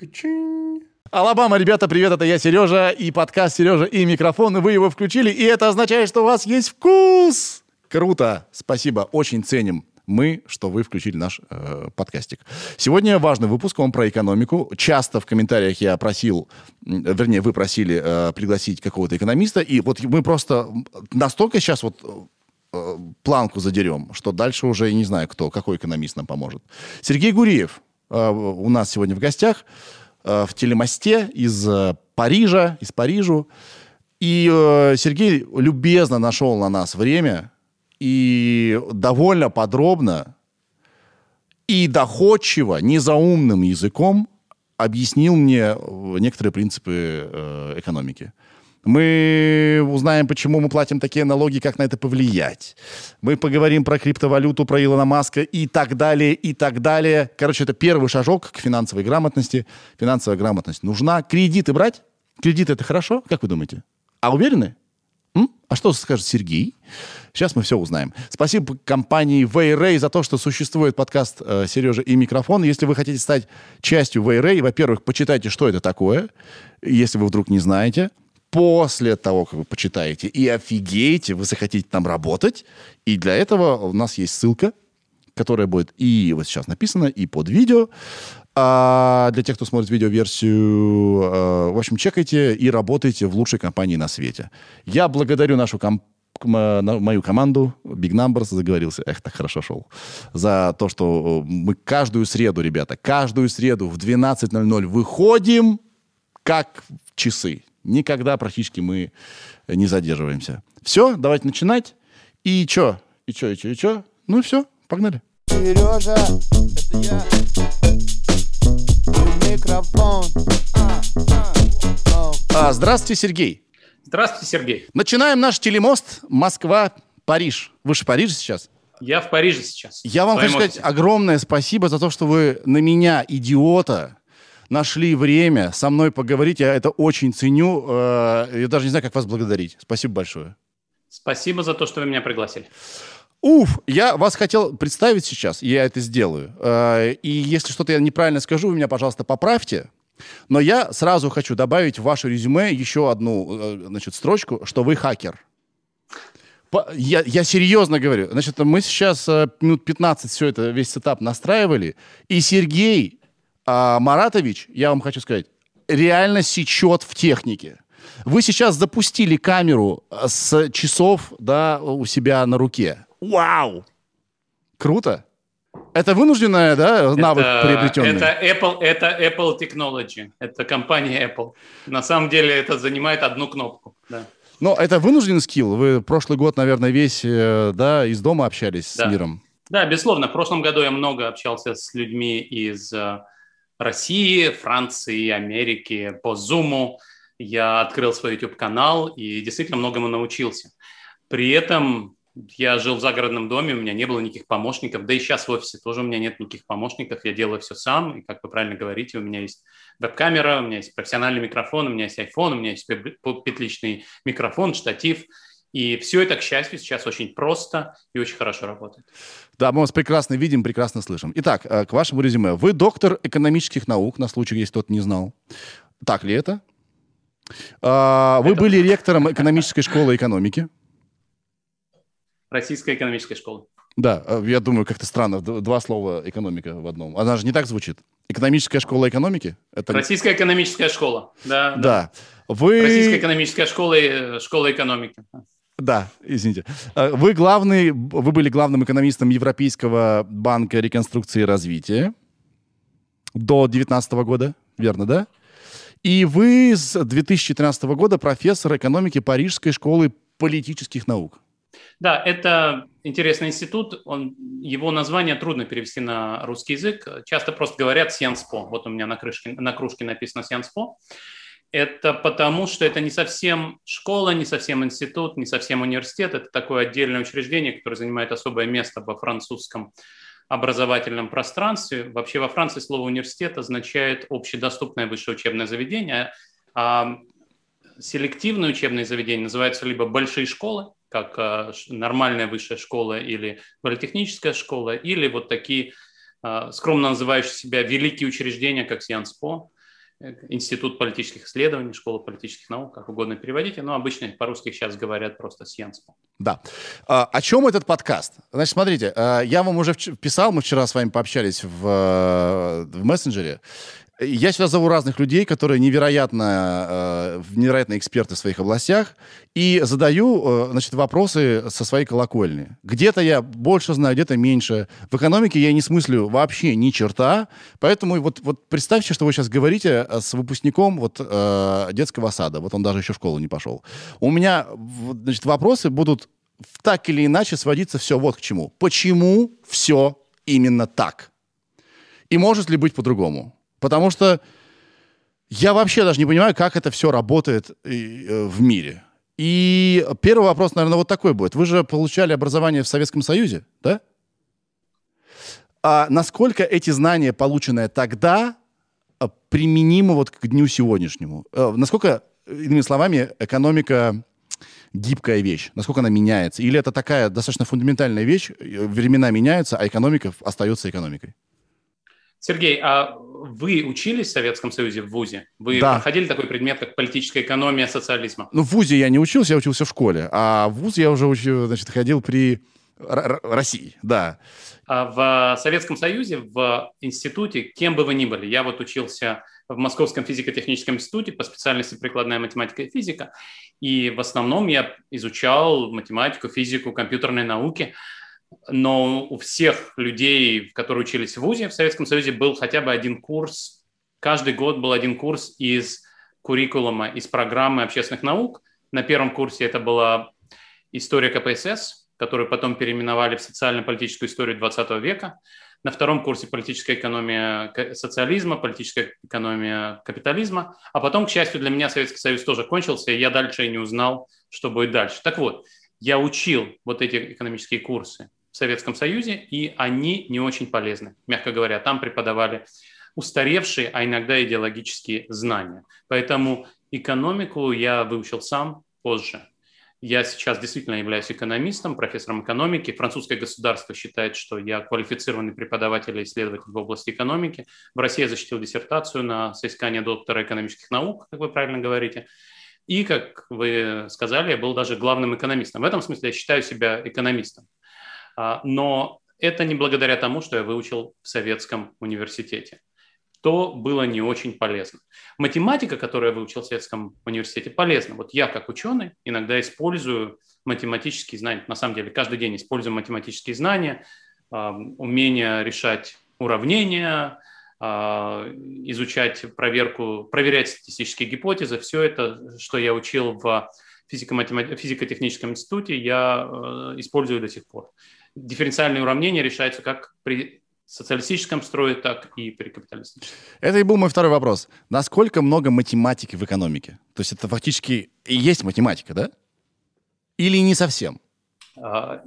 Качин. Алабама, ребята, привет, это я, Сережа, и подкаст «Сережа и микрофон», и вы его включили, и это означает, что у вас есть вкус! Круто! Спасибо, очень ценим мы, что вы включили наш э, подкастик. Сегодня важный выпуск, он про экономику. Часто в комментариях я просил, вернее, вы просили э, пригласить какого-то экономиста, и вот мы просто настолько сейчас вот э, планку задерем, что дальше уже не знаю, кто, какой экономист нам поможет. Сергей Гуриев э, у нас сегодня в гостях э, в телемосте из э, Парижа, из Парижу. И э, Сергей любезно нашел на нас время и довольно подробно и доходчиво, незаумным языком объяснил мне некоторые принципы э, экономики. Мы узнаем, почему мы платим такие налоги, как на это повлиять. Мы поговорим про криптовалюту, про Илона Маска и так далее, и так далее. Короче, это первый шажок к финансовой грамотности. Финансовая грамотность нужна. Кредиты брать? Кредиты это хорошо? Как вы думаете? А уверены? М? А что скажет Сергей? Сейчас мы все узнаем. Спасибо компании Вейрей за то, что существует подкаст э, «Сережа и микрофон». Если вы хотите стать частью Вейрей, во-первых, почитайте, что это такое, если вы вдруг не знаете. После того, как вы почитаете и офигеете, вы захотите там работать. И для этого у нас есть ссылка, которая будет и вот сейчас написана, и под видео. А для тех, кто смотрит видеоверсию, э, в общем, чекайте и работайте в лучшей компании на свете. Я благодарю нашу компанию мою команду Big Numbers заговорился. Эх, так хорошо шел. За то, что мы каждую среду, ребята, каждую среду в 12.00 выходим как часы. Никогда практически мы не задерживаемся. Все, давайте начинать. И чё? И чё, и чё, и чё? Ну и все, погнали. Сережа, это я. Микрофон. А, здравствуйте, Сергей. Здравствуйте, Сергей. Начинаем наш телемост Москва-Париж. Вы же в Париже сейчас? Я в Париже сейчас. Я вам хочу сказать огромное спасибо за то, что вы на меня, идиота, нашли время со мной поговорить. Я это очень ценю. Э, я даже не знаю, как вас благодарить. Спасибо большое. Спасибо за то, что вы меня пригласили. Уф, я вас хотел представить сейчас, и я это сделаю. Э, и если что-то я неправильно скажу, вы меня, пожалуйста, поправьте. Но я сразу хочу добавить в ваше резюме еще одну э, значит, строчку, что вы хакер. Я, я серьезно говорю. Значит, мы сейчас минут 15 все это, весь сетап настраивали, и Сергей а, Маратович, я вам хочу сказать, реально сечет в технике. Вы сейчас запустили камеру э, с часов да, у себя на руке. Вау! Круто! Это вынужденная, да, навык это, приобретенный? Это Apple, это Apple Technology, это компания Apple. На самом деле это занимает одну кнопку, да. Но это вынужденный скилл. Вы прошлый год, наверное, весь, э, да, из дома общались да. с миром. Да, безусловно. В прошлом году я много общался с людьми из э, России, Франции, Америки по Zoom. Я открыл свой YouTube-канал и действительно многому научился. При этом я жил в загородном доме, у меня не было никаких помощников, да и сейчас в офисе тоже у меня нет никаких помощников, я делаю все сам, и как вы правильно говорите, у меня есть веб-камера, у меня есть профессиональный микрофон, у меня есть iPhone, у меня есть петличный микрофон, штатив, и все это, к счастью, сейчас очень просто и очень хорошо работает. Да, мы вас прекрасно видим, прекрасно слышим. Итак, э, к вашему резюме. Вы доктор экономических наук, на случай, если кто-то не знал. Так ли это? А, вы это... были ректором экономической школы экономики. Российская экономическая школа. Да, э, я думаю, как-то странно, два слова экономика в одном. Она же не так звучит. Экономическая школа экономики? Это... Российская экономическая школа, да. Да. да. Вы... Российская экономическая школа, э, школа экономики. Да, извините. Э, вы главный, вы были главным экономистом Европейского банка реконструкции и развития до 2019 года, верно, да? И вы с 2013 года профессор экономики Парижской школы политических наук. Да, это интересный институт. Он, его название трудно перевести на русский язык. Часто просто говорят Сианспо. Вот у меня на, крышке, на кружке написано Сианспо. Это потому, что это не совсем школа, не совсем институт, не совсем университет. Это такое отдельное учреждение, которое занимает особое место во французском образовательном пространстве. Вообще во Франции слово университет означает общедоступное высшее учебное заведение, а селективные учебные заведения называются либо большие школы, как а, нормальная высшая школа или политехническая школа, или вот такие а, скромно называющие себя великие учреждения, как Сианспо. Институт политических исследований, Школа политических наук, как угодно переводите, но обычно по-русски сейчас говорят просто Сьенспо. Да. А, о чем этот подкаст? Значит, смотрите, а, я вам уже писал, мы вчера с вами пообщались в, в мессенджере, я сюда зову разных людей, которые невероятно, э, невероятно эксперты в своих областях, и задаю э, значит, вопросы со своей колокольни. Где-то я больше знаю, где-то меньше. В экономике я не смыслю вообще ни черта, поэтому вот, вот представьте, что вы сейчас говорите э, с выпускником вот, э, детского сада, вот он даже еще в школу не пошел. У меня значит, вопросы будут так или иначе сводиться все вот к чему. Почему все именно так? И может ли быть по-другому? Потому что я вообще даже не понимаю, как это все работает э, в мире. И первый вопрос, наверное, вот такой будет. Вы же получали образование в Советском Союзе, да? А насколько эти знания, полученные тогда, э, применимы вот к дню сегодняшнему? Э, насколько, иными словами, экономика гибкая вещь? Насколько она меняется? Или это такая достаточно фундаментальная вещь, времена меняются, а экономика остается экономикой? Сергей, а вы учились в Советском Союзе в ВУЗе? Вы да. проходили такой предмет, как политическая экономия социализма? Ну, в ВУЗе я не учился, я учился в школе. А в ВУЗ я уже учил, значит, ходил при Р- России, да. А в Советском Союзе, в институте, кем бы вы ни были, я вот учился в Московском физико-техническом институте по специальности прикладная математика и физика, и в основном я изучал математику, физику, компьютерные науки – но у всех людей, которые учились в ВУЗе в Советском Союзе, был хотя бы один курс, каждый год был один курс из куррикулума, из программы общественных наук. На первом курсе это была история КПСС, которую потом переименовали в социально-политическую историю 20 века. На втором курсе политическая экономия социализма, политическая экономия капитализма. А потом, к счастью для меня, Советский Союз тоже кончился, и я дальше и не узнал, что будет дальше. Так вот, я учил вот эти экономические курсы в Советском Союзе, и они не очень полезны, мягко говоря. Там преподавали устаревшие, а иногда идеологические знания. Поэтому экономику я выучил сам позже. Я сейчас действительно являюсь экономистом, профессором экономики. Французское государство считает, что я квалифицированный преподаватель и исследователь в области экономики. В России я защитил диссертацию на соискание доктора экономических наук, как вы правильно говорите. И, как вы сказали, я был даже главным экономистом. В этом смысле я считаю себя экономистом. А, но это не благодаря тому, что я выучил в советском университете. То было не очень полезно. Математика, которую я выучил в Советском университете, полезна. Вот я, как ученый, иногда использую математические знания. На самом деле, каждый день использую математические знания, умение решать уравнения, а, изучать проверку, проверять статистические гипотезы. Все это, что я учил в физико-техническом институте, я э, использую до сих пор дифференциальные уравнения решаются как при социалистическом строе, так и при капиталистическом. Это и был мой второй вопрос. Насколько много математики в экономике? То есть это фактически и есть математика, да? Или не совсем? А,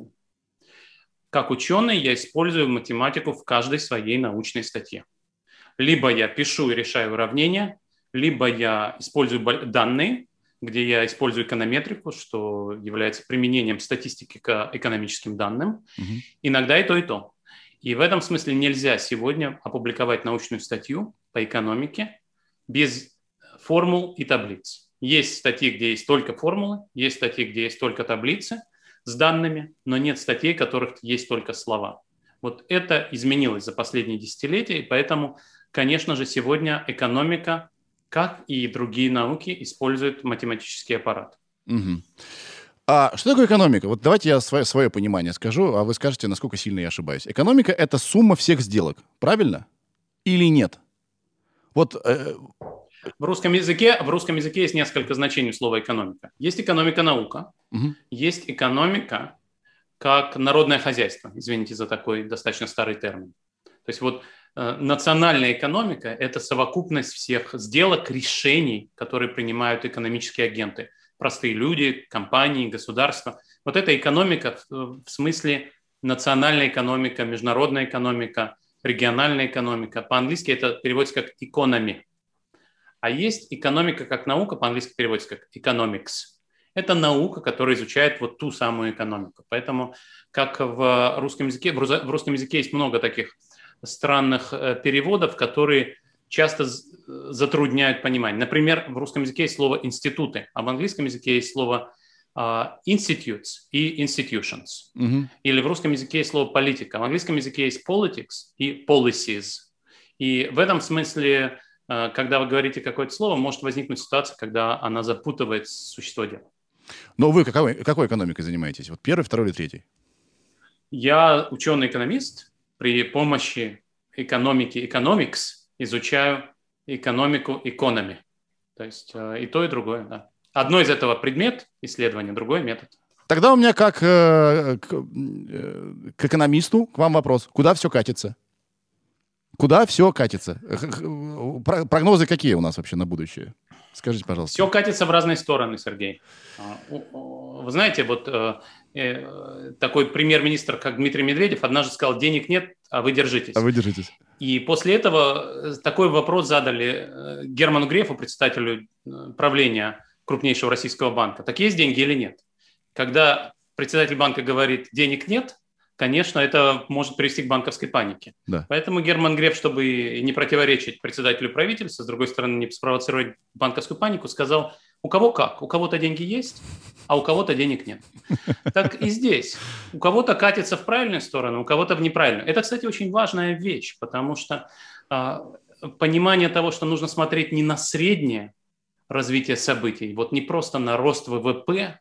как ученый я использую математику в каждой своей научной статье. Либо я пишу и решаю уравнения, либо я использую данные, где я использую эконометрику, что является применением статистики к экономическим данным. Угу. Иногда и то, и то. И в этом смысле нельзя сегодня опубликовать научную статью по экономике без формул и таблиц. Есть статьи, где есть только формулы, есть статьи, где есть только таблицы с данными, но нет статей, в которых есть только слова. Вот это изменилось за последние десятилетия, и поэтому, конечно же, сегодня экономика как и другие науки используют математический аппарат. Угу. А что такое экономика? Вот давайте я свое, свое понимание скажу, а вы скажете, насколько сильно я ошибаюсь. Экономика — это сумма всех сделок, правильно? Или нет? Вот... Э... В русском языке в русском языке есть несколько значений слова экономика. Есть экономика наука, угу. есть экономика как народное хозяйство. Извините за такой достаточно старый термин. То есть вот национальная экономика – это совокупность всех сделок, решений, которые принимают экономические агенты. Простые люди, компании, государства. Вот эта экономика в смысле национальная экономика, международная экономика, региональная экономика. По-английски это переводится как economy. А есть экономика как наука, по-английски переводится как economics. Это наука, которая изучает вот ту самую экономику. Поэтому, как в русском языке, в русском языке есть много таких странных э, переводов, которые часто затрудняют понимание. Например, в русском языке есть слово «институты», а в английском языке есть слово uh, institutes и institutions. Угу. Или в русском языке есть слово политика, а в английском языке есть politics и policies. И в этом смысле, uh, когда вы говорите какое-то слово, может возникнуть ситуация, когда она запутывает существо дела. Но вы какой, какой экономикой занимаетесь? Вот первый, второй или третий? Я ученый-экономист. При помощи экономики economics изучаю экономику экономи. То есть э, и то, и другое, да. Одно из этого предмет исследования, другой метод. Тогда у меня как э, к, э, к экономисту к вам вопрос. Куда все катится? Куда все катится? Прогнозы какие у нас вообще на будущее? Скажите, пожалуйста. Все катится в разные стороны, Сергей. А, вы знаете, вот э, э, такой премьер-министр, как Дмитрий Медведев, однажды сказал, денег нет, а вы держитесь. А вы держитесь. И после этого э, такой вопрос задали Герману Грефу, председателю правления крупнейшего российского банка. Так есть деньги или нет? Когда председатель банка говорит, денег нет, конечно, это может привести к банковской панике. Да. Поэтому Герман Греф, чтобы не противоречить председателю правительства, с другой стороны, не спровоцировать банковскую панику, сказал, у кого как, у кого-то деньги есть, а у кого-то денег нет. Так и здесь. У кого-то катится в правильную сторону, у кого-то в неправильную. Это, кстати, очень важная вещь, потому что а, понимание того, что нужно смотреть не на среднее развитие событий, вот не просто на рост ВВП,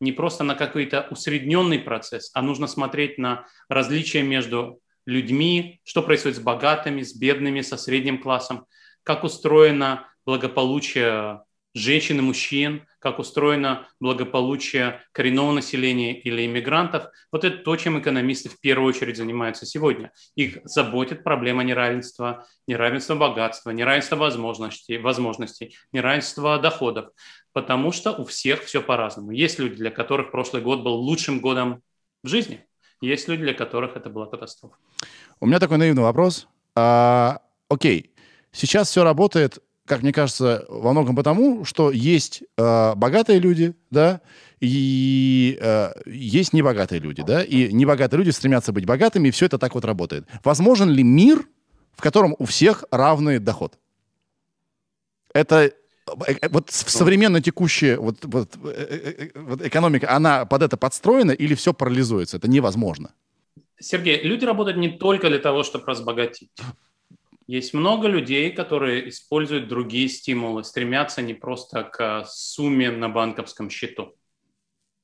не просто на какой-то усредненный процесс, а нужно смотреть на различия между людьми, что происходит с богатыми, с бедными, со средним классом, как устроено благополучие женщин и мужчин, как устроено благополучие коренного населения или иммигрантов. Вот это то, чем экономисты в первую очередь занимаются сегодня. Их заботит проблема неравенства, неравенства богатства, неравенства возможностей, возможностей неравенства доходов потому что у всех все по-разному. Есть люди, для которых прошлый год был лучшим годом в жизни, есть люди, для которых это была катастрофа. У меня такой наивный вопрос. А, окей, сейчас все работает, как мне кажется, во многом потому, что есть а, богатые люди, да, и э, есть небогатые люди, да, и небогатые люди стремятся быть богатыми, и все это так вот работает. Возможен ли мир, в котором у всех равный доход? Это Э, э, вот современная текущая вот, вот, э, вот экономика, она под это подстроена или все парализуется? Это невозможно. Сергей, люди работают не только для того, чтобы разбогатеть. Есть много людей, которые используют другие стимулы, стремятся не просто к сумме на банковском счету.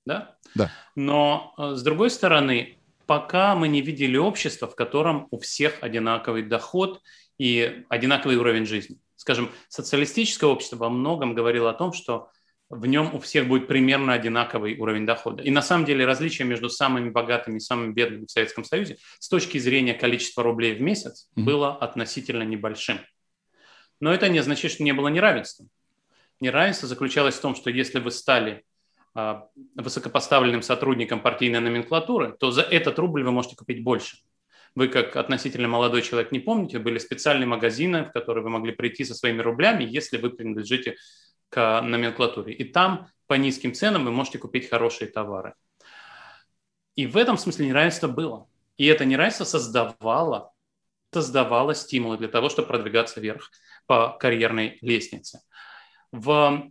Да? Да. Но, с другой стороны, пока мы не видели общество, в котором у всех одинаковый доход и одинаковый уровень жизни скажем, социалистическое общество во многом говорило о том, что в нем у всех будет примерно одинаковый уровень дохода. И на самом деле различие между самыми богатыми и самыми бедными в Советском Союзе с точки зрения количества рублей в месяц mm-hmm. было относительно небольшим. Но это не означает, что не было неравенства. Неравенство заключалось в том, что если вы стали а, высокопоставленным сотрудником партийной номенклатуры, то за этот рубль вы можете купить больше. Вы, как относительно молодой человек, не помните, были специальные магазины, в которые вы могли прийти со своими рублями, если вы принадлежите к номенклатуре. И там по низким ценам вы можете купить хорошие товары. И в этом смысле неравенство было. И это неравенство создавало, создавало стимулы для того, чтобы продвигаться вверх по карьерной лестнице. В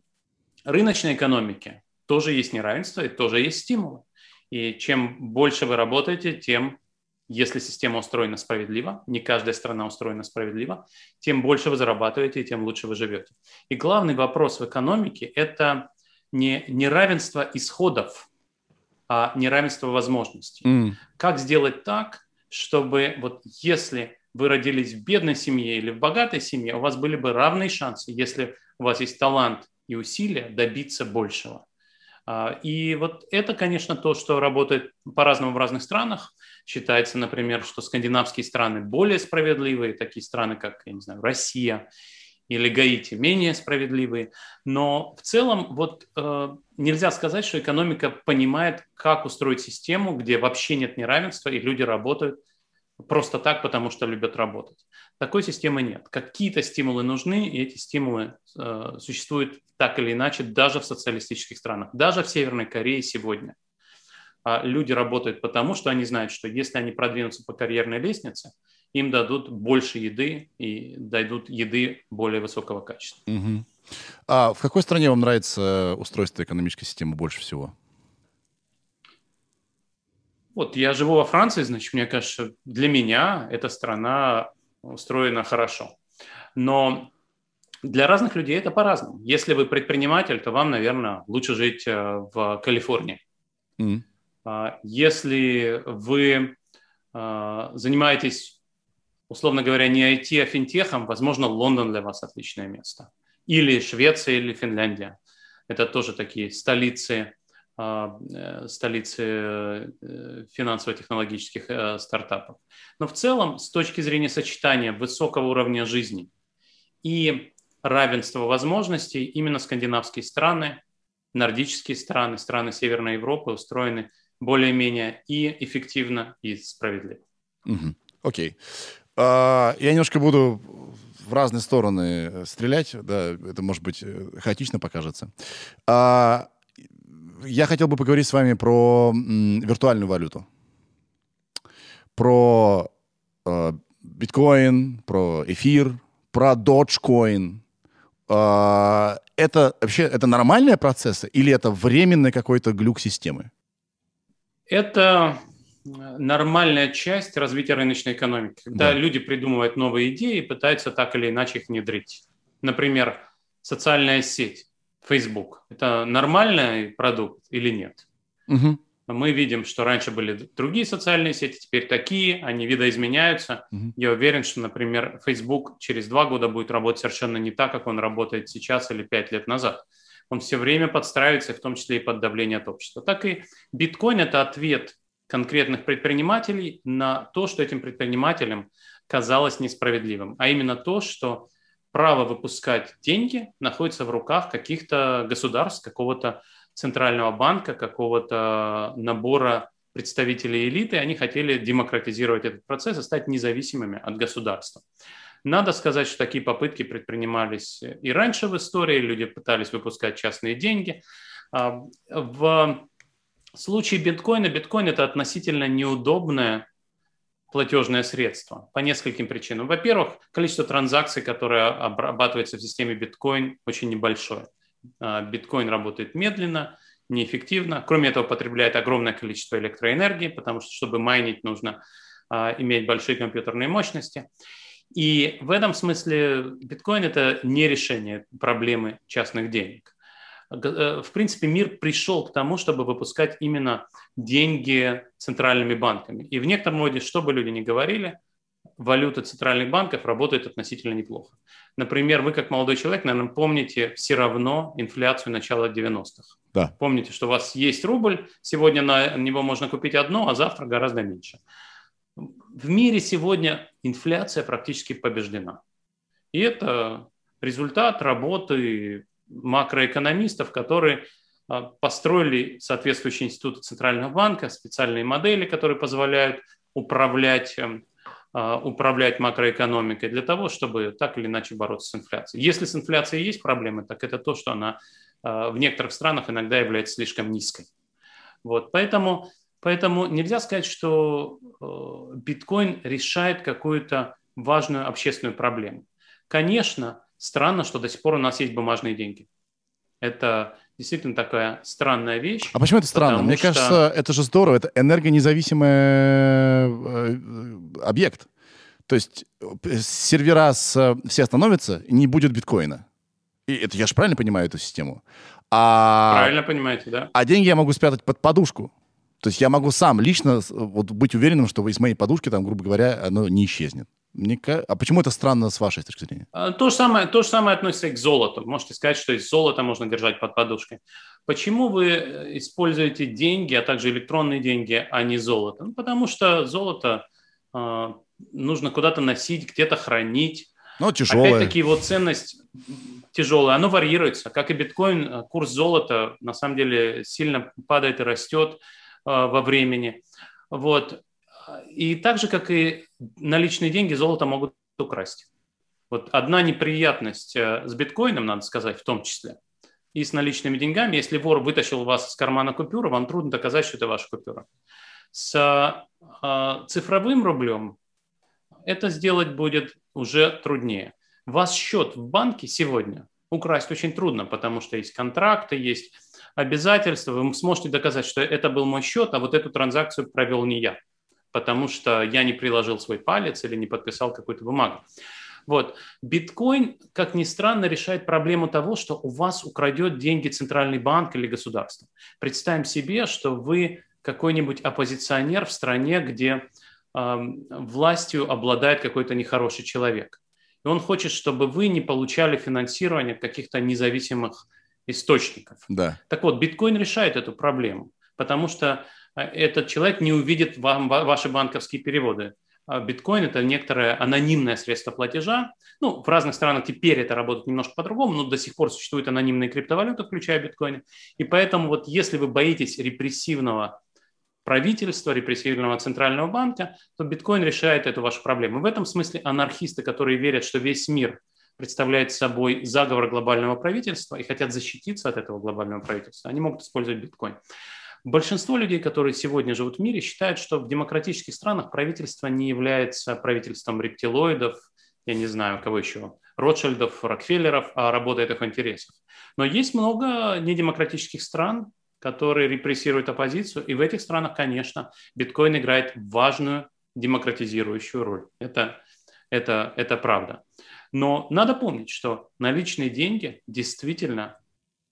рыночной экономике тоже есть неравенство и тоже есть стимулы. И чем больше вы работаете, тем если система устроена справедливо, не каждая страна устроена справедливо, тем больше вы зарабатываете, тем лучше вы живете. И главный вопрос в экономике – это не неравенство исходов, а неравенство возможностей. Mm. Как сделать так, чтобы вот если вы родились в бедной семье или в богатой семье, у вас были бы равные шансы, если у вас есть талант и усилия добиться большего. А, и вот это, конечно, то, что работает по-разному в разных странах. Считается, например, что скандинавские страны более справедливые, такие страны, как, я не знаю, Россия или Гаити менее справедливые. Но в целом вот э, нельзя сказать, что экономика понимает, как устроить систему, где вообще нет неравенства, и люди работают просто так, потому что любят работать. Такой системы нет. Какие-то стимулы нужны, и эти стимулы э, существуют так или иначе даже в социалистических странах, даже в Северной Корее сегодня. А люди работают потому, что они знают, что если они продвинутся по карьерной лестнице, им дадут больше еды и дадут еды более высокого качества. Угу. А в какой стране вам нравится устройство экономической системы больше всего? Вот я живу во Франции, значит, мне кажется, для меня эта страна устроена хорошо. Но для разных людей это по-разному. Если вы предприниматель, то вам, наверное, лучше жить э, в Калифорнии. Mm. Если вы а, занимаетесь, условно говоря, не IT, а финтехом, возможно, Лондон для вас отличное место. Или Швеция, или Финляндия. Это тоже такие столицы а, э, столицы э, финансово-технологических э, стартапов. Но в целом, с точки зрения сочетания высокого уровня жизни и равенства возможностей, именно скандинавские страны, нордические страны, страны Северной Европы устроены более-менее и эффективно, и справедливо. Угу. Окей. А, я немножко буду в разные стороны стрелять, да, это, может быть, хаотично покажется. А, я хотел бы поговорить с вами про м, виртуальную валюту. Про э, биткоин, про эфир, про Dogecoin. Э, это вообще это нормальные процессы или это временный какой-то глюк системы? Это нормальная часть развития рыночной экономики, когда да. люди придумывают новые идеи и пытаются так или иначе их внедрить. Например, социальная сеть Facebook. Это нормальный продукт или нет? Угу. Мы видим, что раньше были другие социальные сети, теперь такие, они видоизменяются. Угу. Я уверен, что, например, Facebook через два года будет работать совершенно не так, как он работает сейчас или пять лет назад. Он все время подстраивается, в том числе и под давление от общества. Так и биткоин – это ответ конкретных предпринимателей на то, что этим предпринимателям казалось несправедливым, а именно то, что право выпускать деньги находится в руках каких-то государств, какого-то центрального банка, какого-то набора представителей элиты. Они хотели демократизировать этот процесс и стать независимыми от государства. Надо сказать, что такие попытки предпринимались и раньше в истории. Люди пытались выпускать частные деньги. А, в случае биткоина, биткоин – это относительно неудобная платежное средство по нескольким причинам. Во-первых, количество транзакций, которое обрабатывается в системе биткоин, очень небольшое. А, биткоин работает медленно, неэффективно. Кроме этого, потребляет огромное количество электроэнергии, потому что, чтобы майнить, нужно а, иметь большие компьютерные мощности. И в этом смысле биткоин – это не решение проблемы частных денег. Э, в принципе, мир пришел к тому, чтобы выпускать именно деньги центральными банками. И в некотором роде, что бы люди ни говорили, валюта центральных банков работает относительно неплохо. Например, вы как молодой человек, наверное, помните все равно инфляцию начала 90-х. Да. Помните, что у вас есть рубль, сегодня на него можно купить одно, а завтра гораздо меньше. В мире сегодня инфляция практически побеждена. И это результат работы макроэкономистов, которые а, построили соответствующие институты Центрального банка, специальные модели, которые позволяют управлять, эм, а, управлять макроэкономикой для того, чтобы так или иначе бороться с инфляцией. Если с инфляцией есть проблемы, так это то, что она а, в некоторых странах иногда является слишком низкой. Вот, поэтому, поэтому нельзя сказать, что э, биткоин решает какую-то важную общественную проблему. Конечно, странно, что до сих пор у нас есть бумажные деньги. Это действительно такая странная вещь. А почему это странно? Мне что... кажется, это же здорово. Это энергонезависимый э, объект. То есть э, сервера с, все остановятся, и не будет биткоина. И это я же правильно понимаю эту систему? А, правильно понимаете, да. А деньги я могу спрятать под подушку. То есть я могу сам лично вот, быть уверенным, что из моей подушки, там, грубо говоря, оно не исчезнет. Мне, а почему это странно с вашей точки зрения? А, то же, самое, то же самое относится и к золоту. Можете сказать, что из золота можно держать под подушкой. Почему вы э, используете деньги, а также электронные деньги, а не золото? Ну, потому что золото э, нужно куда-то носить, где-то хранить. Ну, тяжелое. Опять-таки его ценность тяжелая, оно варьируется. Как и биткоин, э, курс золота на самом деле сильно падает и растет во времени. Вот. И так же, как и наличные деньги, золото могут украсть. Вот одна неприятность э, с биткоином, надо сказать, в том числе, и с наличными деньгами, если вор вытащил вас из кармана купюру, вам трудно доказать, что это ваша купюра. С э, цифровым рублем это сделать будет уже труднее. Ваш счет в банке сегодня украсть очень трудно, потому что есть контракты, есть обязательства. Вы сможете доказать, что это был мой счет, а вот эту транзакцию провел не я, потому что я не приложил свой палец или не подписал какую-то бумагу. Вот. Биткоин, как ни странно, решает проблему того, что у вас украдет деньги центральный банк или государство. Представим себе, что вы какой-нибудь оппозиционер в стране, где э, властью обладает какой-то нехороший человек. И он хочет, чтобы вы не получали финансирование каких-то независимых источников. Да. Так вот, биткоин решает эту проблему, потому что э, этот человек не увидит вам ваши банковские переводы. А биткоин – это некоторое анонимное средство платежа. Ну, в разных странах теперь это работает немножко по-другому, но до сих пор существуют анонимные криптовалюты, включая биткоин. И поэтому вот если вы боитесь репрессивного правительства, репрессивного центрального банка, то биткоин решает эту вашу проблему. В этом смысле анархисты, которые верят, что весь мир представляет собой заговор глобального правительства и хотят защититься от этого глобального правительства, они могут использовать биткоин. Большинство людей, которые сегодня живут в мире, считают, что в демократических странах правительство не является правительством рептилоидов, я не знаю, кого еще, Ротшильдов, Рокфеллеров, а работает их интересов. Но есть много недемократических стран, которые репрессируют оппозицию, и в этих странах, конечно, биткоин играет важную демократизирующую роль. Это, это, это правда. Но надо помнить, что наличные деньги действительно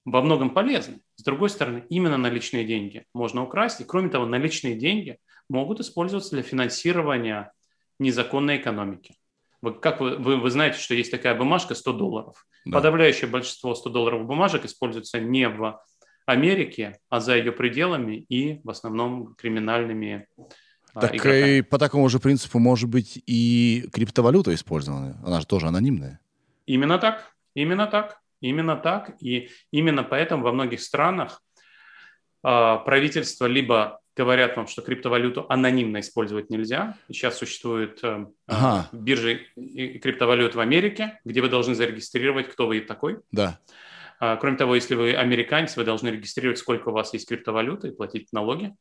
во многом полезны. С другой стороны, именно наличные деньги можно украсть, и кроме того, наличные деньги могут использоваться для финансирования незаконной экономики. Вы, как вы, вы, вы знаете, что есть такая бумажка 100 долларов. Да. Подавляющее большинство 100 долларов бумажек используется не в Америке, а за ее пределами и в основном криминальными а, так игроками. и по такому же принципу может быть и криптовалюта использована. Она же тоже анонимная. Именно так. Именно так. Именно так. И именно поэтому во многих странах э, правительство либо говорят вам, что криптовалюту анонимно использовать нельзя. Сейчас существуют э, ага. биржи и криптовалют в Америке, где вы должны зарегистрировать, кто вы такой. Да. А, кроме того, если вы американец, вы должны регистрировать, сколько у вас есть криптовалюты и платить налоги.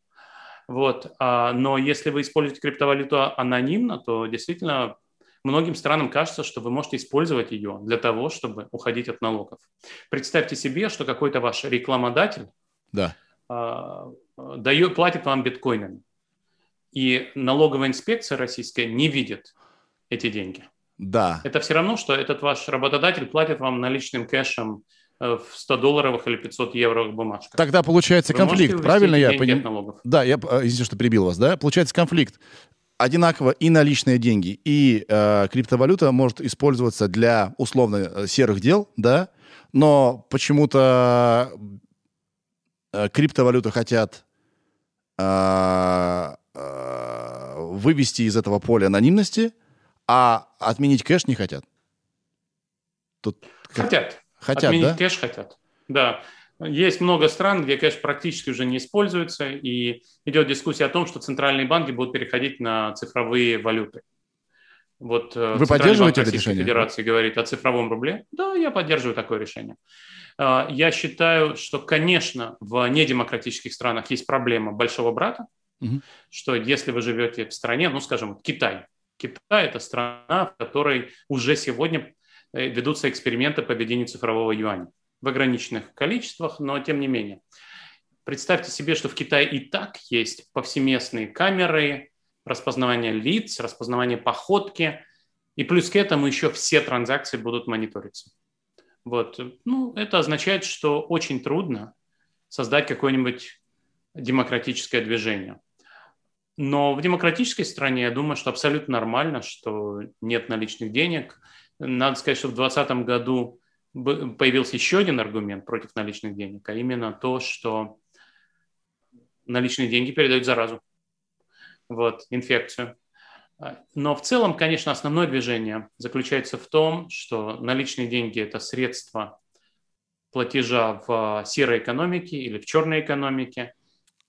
Вот. А, но если вы используете криптовалюту анонимно, то действительно многим странам кажется, что вы можете использовать ее для того, чтобы уходить от налогов. Представьте себе, что какой-то ваш рекламодатель да. дает, платит вам биткоинами, и налоговая инспекция российская не видит эти деньги. Да. Это все равно, что этот ваш работодатель платит вам наличным кэшем в 100 долларовых или 500 евровых бумажках. Тогда получается Вы конфликт, правильно я понимаю? Да, я, э, извините, что перебил вас, да? Получается конфликт. Одинаково и наличные деньги, и э, криптовалюта может использоваться для условно э, серых дел, да, но почему-то э, криптовалюты хотят э, э, вывести из этого поля анонимности, а отменить кэш не хотят. Тут хотят. Хотят, Отменить да? кэш хотят. Да. Есть много стран, где кэш практически уже не используется, и идет дискуссия о том, что центральные банки будут переходить на цифровые валюты. Вот э, Вы поддерживаете это решение? Федерации говорит о цифровом рубле. Да, я поддерживаю такое решение. А, я считаю, что, конечно, в недемократических странах есть проблема большого брата, угу. что если вы живете в стране, ну, скажем, Китай. Китай – это страна, в которой уже сегодня Э, ведутся эксперименты по введению цифрового юаня в ограниченных количествах, но тем не менее. Представьте себе, что в Китае и так есть повсеместные камеры, распознавание лиц, распознавание походки, и плюс к этому еще все транзакции будут мониториться. Вот. Ну, это означает, что очень трудно создать какое-нибудь демократическое движение. Но в демократической стране я думаю, что абсолютно нормально, что нет наличных денег, надо сказать, что в 2020 году появился еще один аргумент против наличных денег, а именно то, что наличные деньги передают заразу, вот, инфекцию. Но в целом, конечно, основное движение заключается в том, что наличные деньги – это средства платежа в серой экономике или в черной экономике.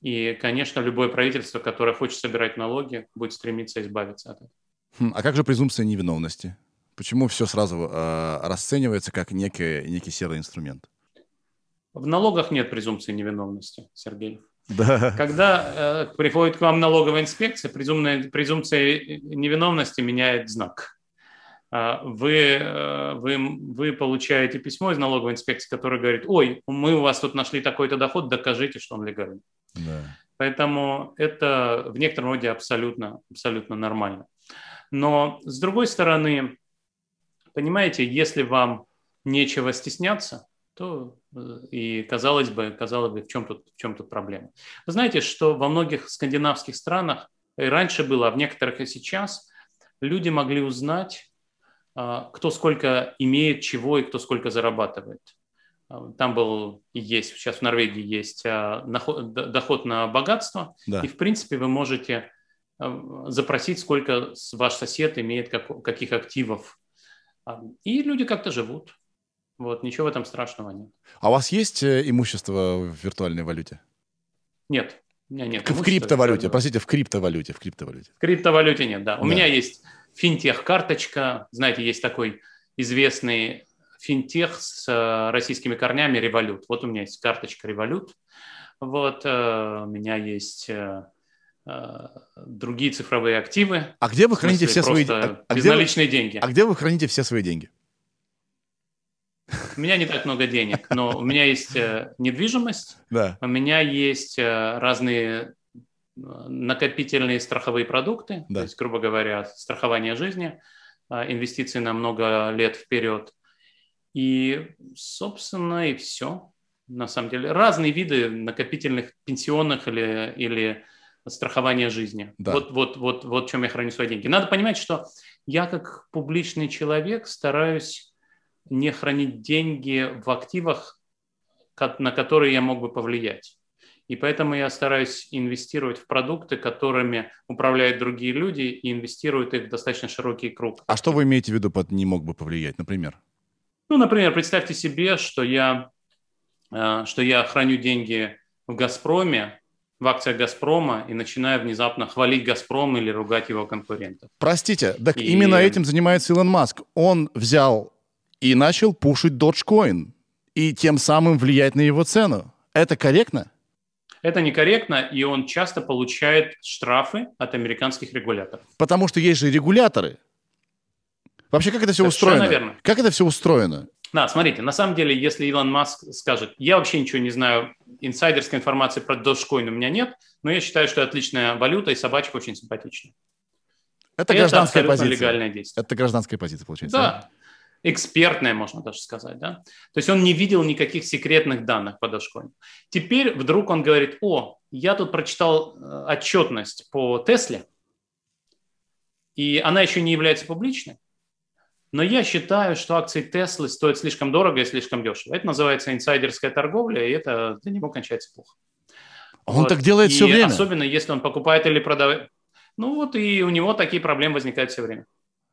И, конечно, любое правительство, которое хочет собирать налоги, будет стремиться избавиться от этого. Хм, а как же презумпция невиновности? Почему все сразу э, расценивается как некий, некий серый инструмент? В налогах нет презумпции невиновности, Сергей. Да. Когда э, приходит к вам налоговая инспекция, презумная, презумпция невиновности меняет знак. А, вы, э, вы, вы получаете письмо из налоговой инспекции, которое говорит, ой, мы у вас тут нашли такой-то доход, докажите, что он легальный. Да. Поэтому это в некотором роде абсолютно, абсолютно нормально. Но с другой стороны, понимаете, если вам нечего стесняться, то э, и казалось бы, казалось бы, в чем тут, в чем тут проблема. Вы знаете, что во многих скандинавских странах, и раньше было, а в некоторых и сейчас, люди могли узнать, а, кто сколько имеет чего и кто сколько зарабатывает. А, там был и есть, сейчас в Норвегии есть а, доход на богатство, да. и в принципе вы можете запросить, сколько ваш сосед имеет как, каких активов. И люди как-то живут. Вот, ничего в этом страшного нет. А у вас есть э, имущество в виртуальной валюте? Нет. У меня нет. В криптовалюте, простите, в криптовалюте, в криптовалюте. В криптовалюте нет, да. У да. меня есть финтех-карточка. Знаете, есть такой известный финтех с э, российскими корнями Револют. Вот у меня есть карточка Револют. Вот э, у меня есть другие цифровые активы. А где вы храните все свои а, а безналичные вы, деньги? А где вы храните все свои деньги? У меня не так много денег, но у меня есть э, недвижимость, да. у меня есть э, разные э, накопительные страховые продукты, да. то есть, грубо говоря, страхование жизни, инвестиции на много лет вперед. И, собственно, и все. На самом деле, разные виды накопительных пенсионных или, или страхования жизни. Да. Вот, вот, вот, вот в чем я храню свои деньги. Надо понимать, что я как публичный человек стараюсь не хранить деньги в активах, на которые я мог бы повлиять. И поэтому я стараюсь инвестировать в продукты, которыми управляют другие люди, и инвестируют их в достаточно широкий круг. А что вы имеете в виду под «не мог бы повлиять», например? Ну, например, представьте себе, что я, э, что я храню деньги в «Газпроме», в акциях «Газпрома» и начинаю внезапно хвалить «Газпром» или ругать его конкурентов. Простите, так и... именно этим занимается Илон Маск. Он взял и начал пушить Dogecoin и тем самым влиять на его цену. Это корректно? Это некорректно, и он часто получает штрафы от американских регуляторов. Потому что есть же регуляторы. Вообще, как это все Совершенно устроено? Верно. Как это все устроено? Да, смотрите, на самом деле, если Илон Маск скажет, я вообще ничего не знаю, инсайдерской информации про Dogecoin у меня нет, но я считаю, что отличная валюта, и собачка очень симпатичная. Это, это гражданская позиция. легальное действие. Это гражданская позиция, получается. Да экспертное, можно даже сказать. Да? То есть он не видел никаких секретных данных по Dogecoin. Теперь вдруг он говорит, о, я тут прочитал э, отчетность по Тесле, и она еще не является публичной, но я считаю, что акции Теслы стоят слишком дорого и слишком дешево. Это называется инсайдерская торговля, и это для него кончается плохо. Он вот. так делает и все время. Особенно если он покупает или продает. Ну вот и у него такие проблемы возникают все время.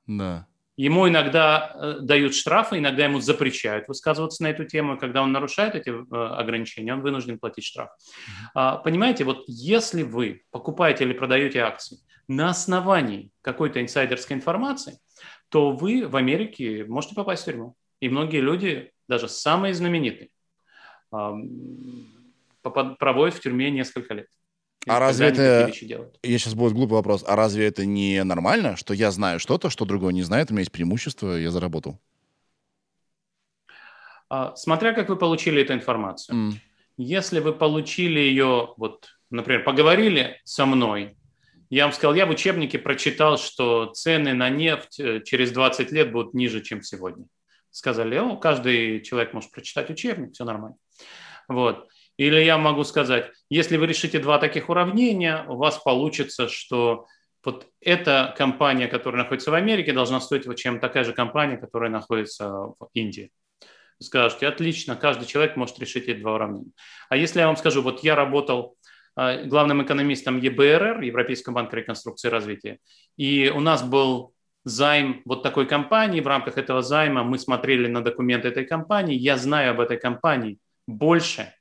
Да. Ему иногда э, дают штрафы, иногда ему запрещают высказываться на эту тему. Когда он нарушает эти э, ограничения, он вынужден платить штраф. А, понимаете, вот если вы покупаете или продаете акции на основании какой-то инсайдерской информации, то вы в Америке можете попасть в тюрьму. И многие люди, даже самые знаменитые, проводят в тюрьме несколько лет. А разве это... Я сейчас будет глупый вопрос. А разве это не нормально, что я знаю что-то, что другой не знает, у меня есть преимущество, я заработал? А, смотря как вы получили эту информацию. Mm. Если вы получили ее, вот, например, поговорили со мной, я вам сказал, я в учебнике прочитал, что цены на нефть э, через 20 лет будут ниже, чем сегодня. Сказали, о, каждый человек может прочитать учебник, все нормально. Вот. Или я могу сказать, если вы решите два таких уравнения, у вас получится, что вот эта компания, которая находится в Америке, должна стоить вот чем такая же компания, которая находится в Индии. Скажете, отлично, каждый человек может решить эти два уравнения. А если я вам скажу, вот я работал главным экономистом ЕБРР, Европейского банка реконструкции и развития, и у нас был займ вот такой компании, в рамках этого займа мы смотрели на документы этой компании, я знаю об этой компании больше,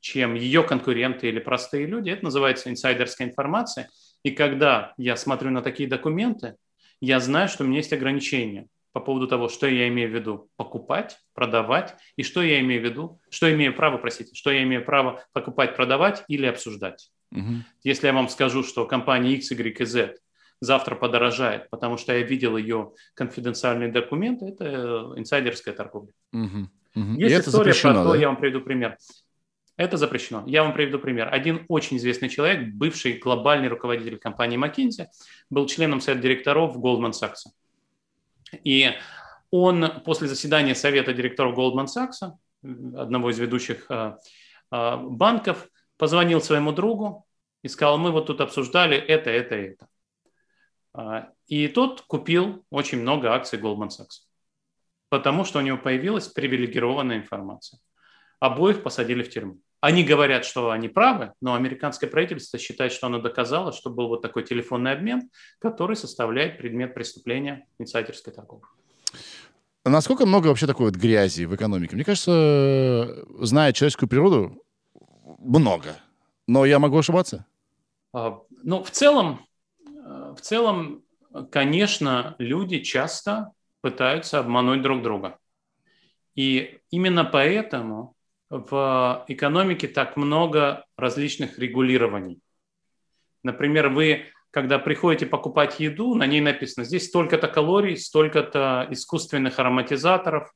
чем ее конкуренты или простые люди. Это называется инсайдерская информация. И когда я смотрю на такие документы, я знаю, что у меня есть ограничения. По поводу того, что я имею в виду покупать, продавать, и что я имею в виду, что имею право, простите, что я имею право покупать, продавать или обсуждать. Угу. Если я вам скажу, что компания X, Y и Z завтра подорожает, потому что я видел ее конфиденциальные документы, это инсайдерская торговля. Угу. Угу. Есть и история про то, да? я вам приведу пример. Это запрещено. Я вам приведу пример. Один очень известный человек, бывший глобальный руководитель компании McKinsey, был членом совета директоров Goldman Sachs. И он после заседания совета директоров Goldman Sachs, одного из ведущих э, э, банков, позвонил своему другу и сказал, мы вот тут обсуждали это, это, это. А, и тот купил очень много акций Goldman Sachs, потому что у него появилась привилегированная информация. Обоих посадили в тюрьму. Они говорят, что они правы, но американское правительство считает, что оно доказало, что был вот такой телефонный обмен, который составляет предмет преступления инсайдерской торговли. Насколько много вообще такой вот грязи в экономике? Мне кажется, зная человеческую природу, много. Но я могу ошибаться? А, ну, в целом, э, в целом, конечно, люди часто пытаются обмануть друг друга. И именно поэтому в экономике так много различных регулирований. Например, вы, когда приходите покупать еду, на ней написано, здесь столько-то калорий, столько-то искусственных ароматизаторов.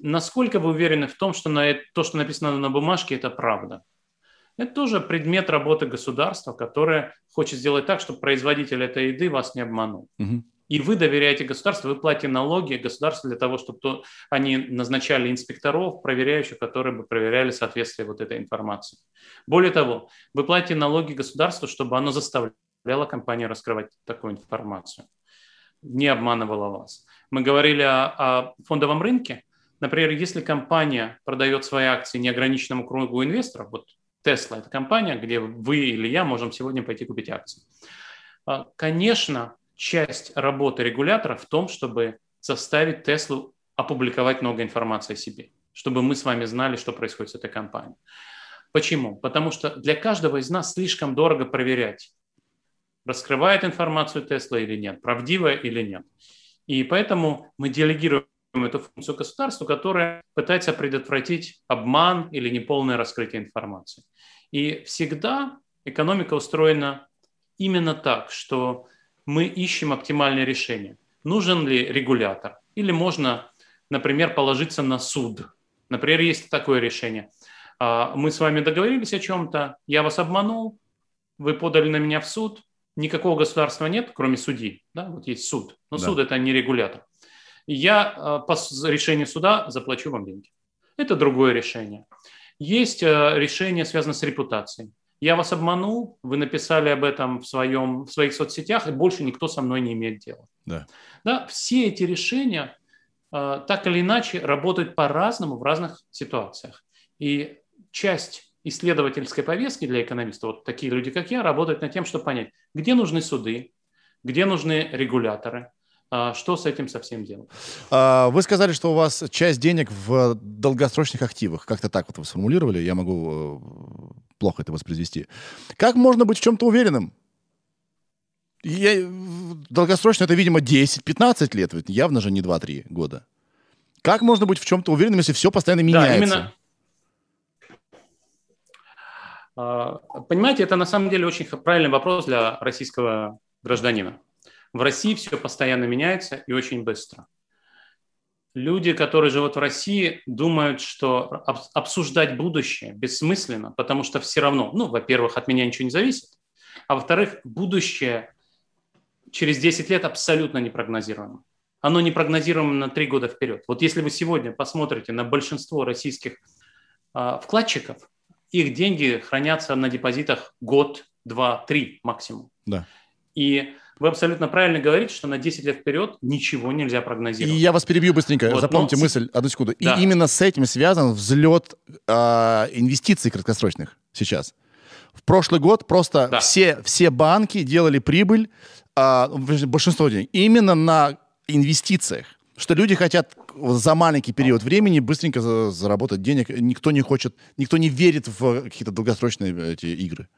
Насколько вы уверены в том, что на то, что написано на бумажке, это правда? Это тоже предмет работы государства, которое хочет сделать так, чтобы производитель этой еды вас не обманул. Угу и вы доверяете государству, вы платите налоги государству для того, чтобы то, они назначали инспекторов, проверяющих, которые бы проверяли соответствие вот этой информации. Более того, вы платите налоги государству, чтобы оно заставляло компанию раскрывать такую информацию, не обманывало вас. Мы говорили о, о фондовом рынке. Например, если компания продает свои акции неограниченному кругу инвесторов, вот Tesla – это компания, где вы или я можем сегодня пойти купить акции. А, конечно, часть работы регулятора в том, чтобы заставить Теслу опубликовать много информации о себе, чтобы мы с вами знали, что происходит с этой компанией. Почему? Потому что для каждого из нас слишком дорого проверять, раскрывает информацию Тесла или нет, правдивая или нет. И поэтому мы делегируем эту функцию государству, которая пытается предотвратить обман или неполное раскрытие информации. И всегда экономика устроена именно так, что мы ищем оптимальное решение. Нужен ли регулятор? Или можно, например, положиться на суд? Например, есть такое решение. А, мы с вами договорились о чем-то, я вас обманул, вы подали на меня в суд, никакого государства нет, кроме судьи. Да? Вот есть суд, но да. суд это не регулятор. Я а, по решению суда заплачу вам деньги. Это другое решение. Есть а, решение, связанное с репутацией я вас обманул, вы написали об этом в, своем, в своих соцсетях, и больше никто со мной не имеет дела. Да. Да, все эти решения э, так или иначе работают по-разному в разных ситуациях. И часть исследовательской повестки для экономистов, вот такие люди, как я, работают над тем, чтобы понять, где нужны суды, где нужны регуляторы, а, что с этим совсем делать? А, вы сказали, что у вас часть денег в долгосрочных активах. Как-то так вот вы сформулировали. Я могу э, плохо это воспроизвести. Как можно быть в чем-то уверенным? Я, долгосрочно это, видимо, 10-15 лет. Ведь явно же не 2-3 года. Как можно быть в чем-то уверенным, если все постоянно меняется? Да, именно. Понимаете, это на самом деле очень правильный вопрос для российского гражданина. В России все постоянно меняется и очень быстро. Люди, которые живут в России, думают, что обсуждать будущее бессмысленно, потому что все равно, ну, во-первых, от меня ничего не зависит, а во-вторых, будущее через 10 лет абсолютно непрогнозируемо. Оно не прогнозируемо на 3 года вперед. Вот если вы сегодня посмотрите на большинство российских э, вкладчиков, их деньги хранятся на депозитах год, два, три максимум. Да. И вы абсолютно правильно говорите, что на 10 лет вперед ничего нельзя прогнозировать. И я вас перебью быстренько. Вот, Запомните но... мысль, одну секунду. Да. И именно с этим связан взлет э, инвестиций краткосрочных сейчас. В прошлый год просто да. все, все банки делали прибыль, э, большинство денег, именно на инвестициях. Что люди хотят за маленький период времени быстренько заработать денег. Никто не хочет, никто не верит в какие-то долгосрочные эти игры.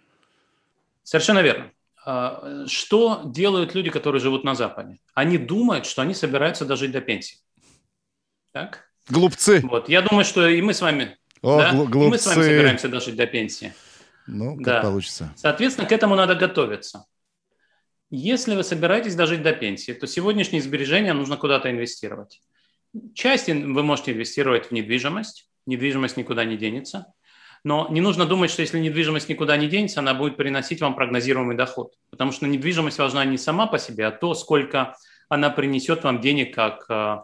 Совершенно верно. А, что делают люди, которые живут на Западе? Они думают, что они собираются дожить до пенсии. Так? Глупцы. Вот. Я думаю, что и мы с вами, О, да? глупцы. и мы с вами собираемся дожить до пенсии. Ну, как Да. получится. Соответственно, к этому надо готовиться. Если вы собираетесь дожить до пенсии, то сегодняшние сбережения нужно куда-то инвестировать. Часть вы можете инвестировать в недвижимость. Недвижимость никуда не денется. Но не нужно думать, что если недвижимость никуда не денется, она будет приносить вам прогнозируемый доход. Потому что недвижимость важна не сама по себе, а то, сколько она принесет вам денег как э,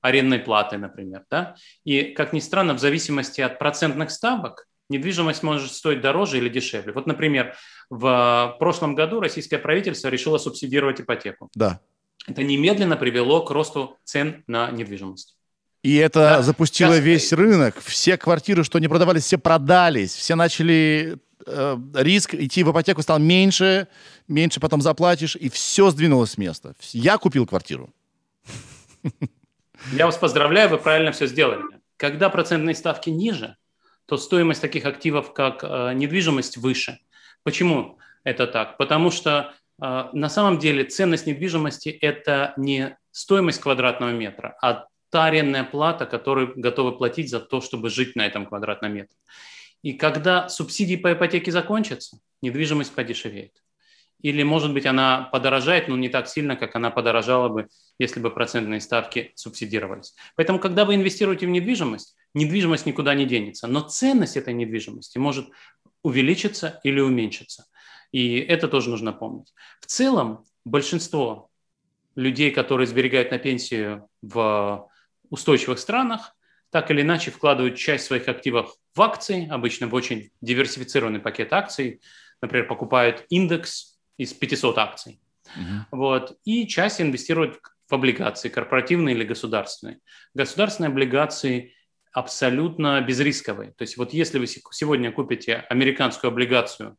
арендной платы, например. Да? И, как ни странно, в зависимости от процентных ставок недвижимость может стоить дороже или дешевле. Вот, например, в прошлом году российское правительство решило субсидировать ипотеку. Да. Это немедленно привело к росту цен на недвижимость. И это Да. запустило Сейчас- весь рынок. Все квартиры, что не продавались, все продались. Все начали... э, риск идти в ипотеку стал меньше, меньше потом заплатишь, и все сдвинулось с места. Я купил квартиру. Я вас поздравляю, вы правильно все сделали. Когда процентные ставки ниже, то стоимость таких активов, как э, недвижимость, выше. Почему это так? Потому что э, на самом деле ценность недвижимости – это не стоимость квадратного метра, а та арендная плата, которую готовы платить за то, чтобы жить на этом квадратном метре. И когда субсидии по ипотеке закончатся, недвижимость подешевеет. Или, может быть, она подорожает, но не так сильно, как она подорожала бы, если бы процентные ставки субсидировались. Поэтому, когда вы инвестируете в недвижимость, недвижимость никуда не денется, но ценность этой недвижимости может увеличиться или уменьшиться. И это тоже нужно помнить. В целом, большинство людей, которые сберегают на пенсию в устойчивых странах, так или иначе вкладывают часть своих активов в акции, обычно в очень диверсифицированный пакет акций, например, покупают индекс из 500 акций. Мгм. Вот. И часть инвестируют в облигации, корпоративные или государственные. Государственные облигации абсолютно безрисковые. То есть вот если вы се- сегодня купите американскую облигацию,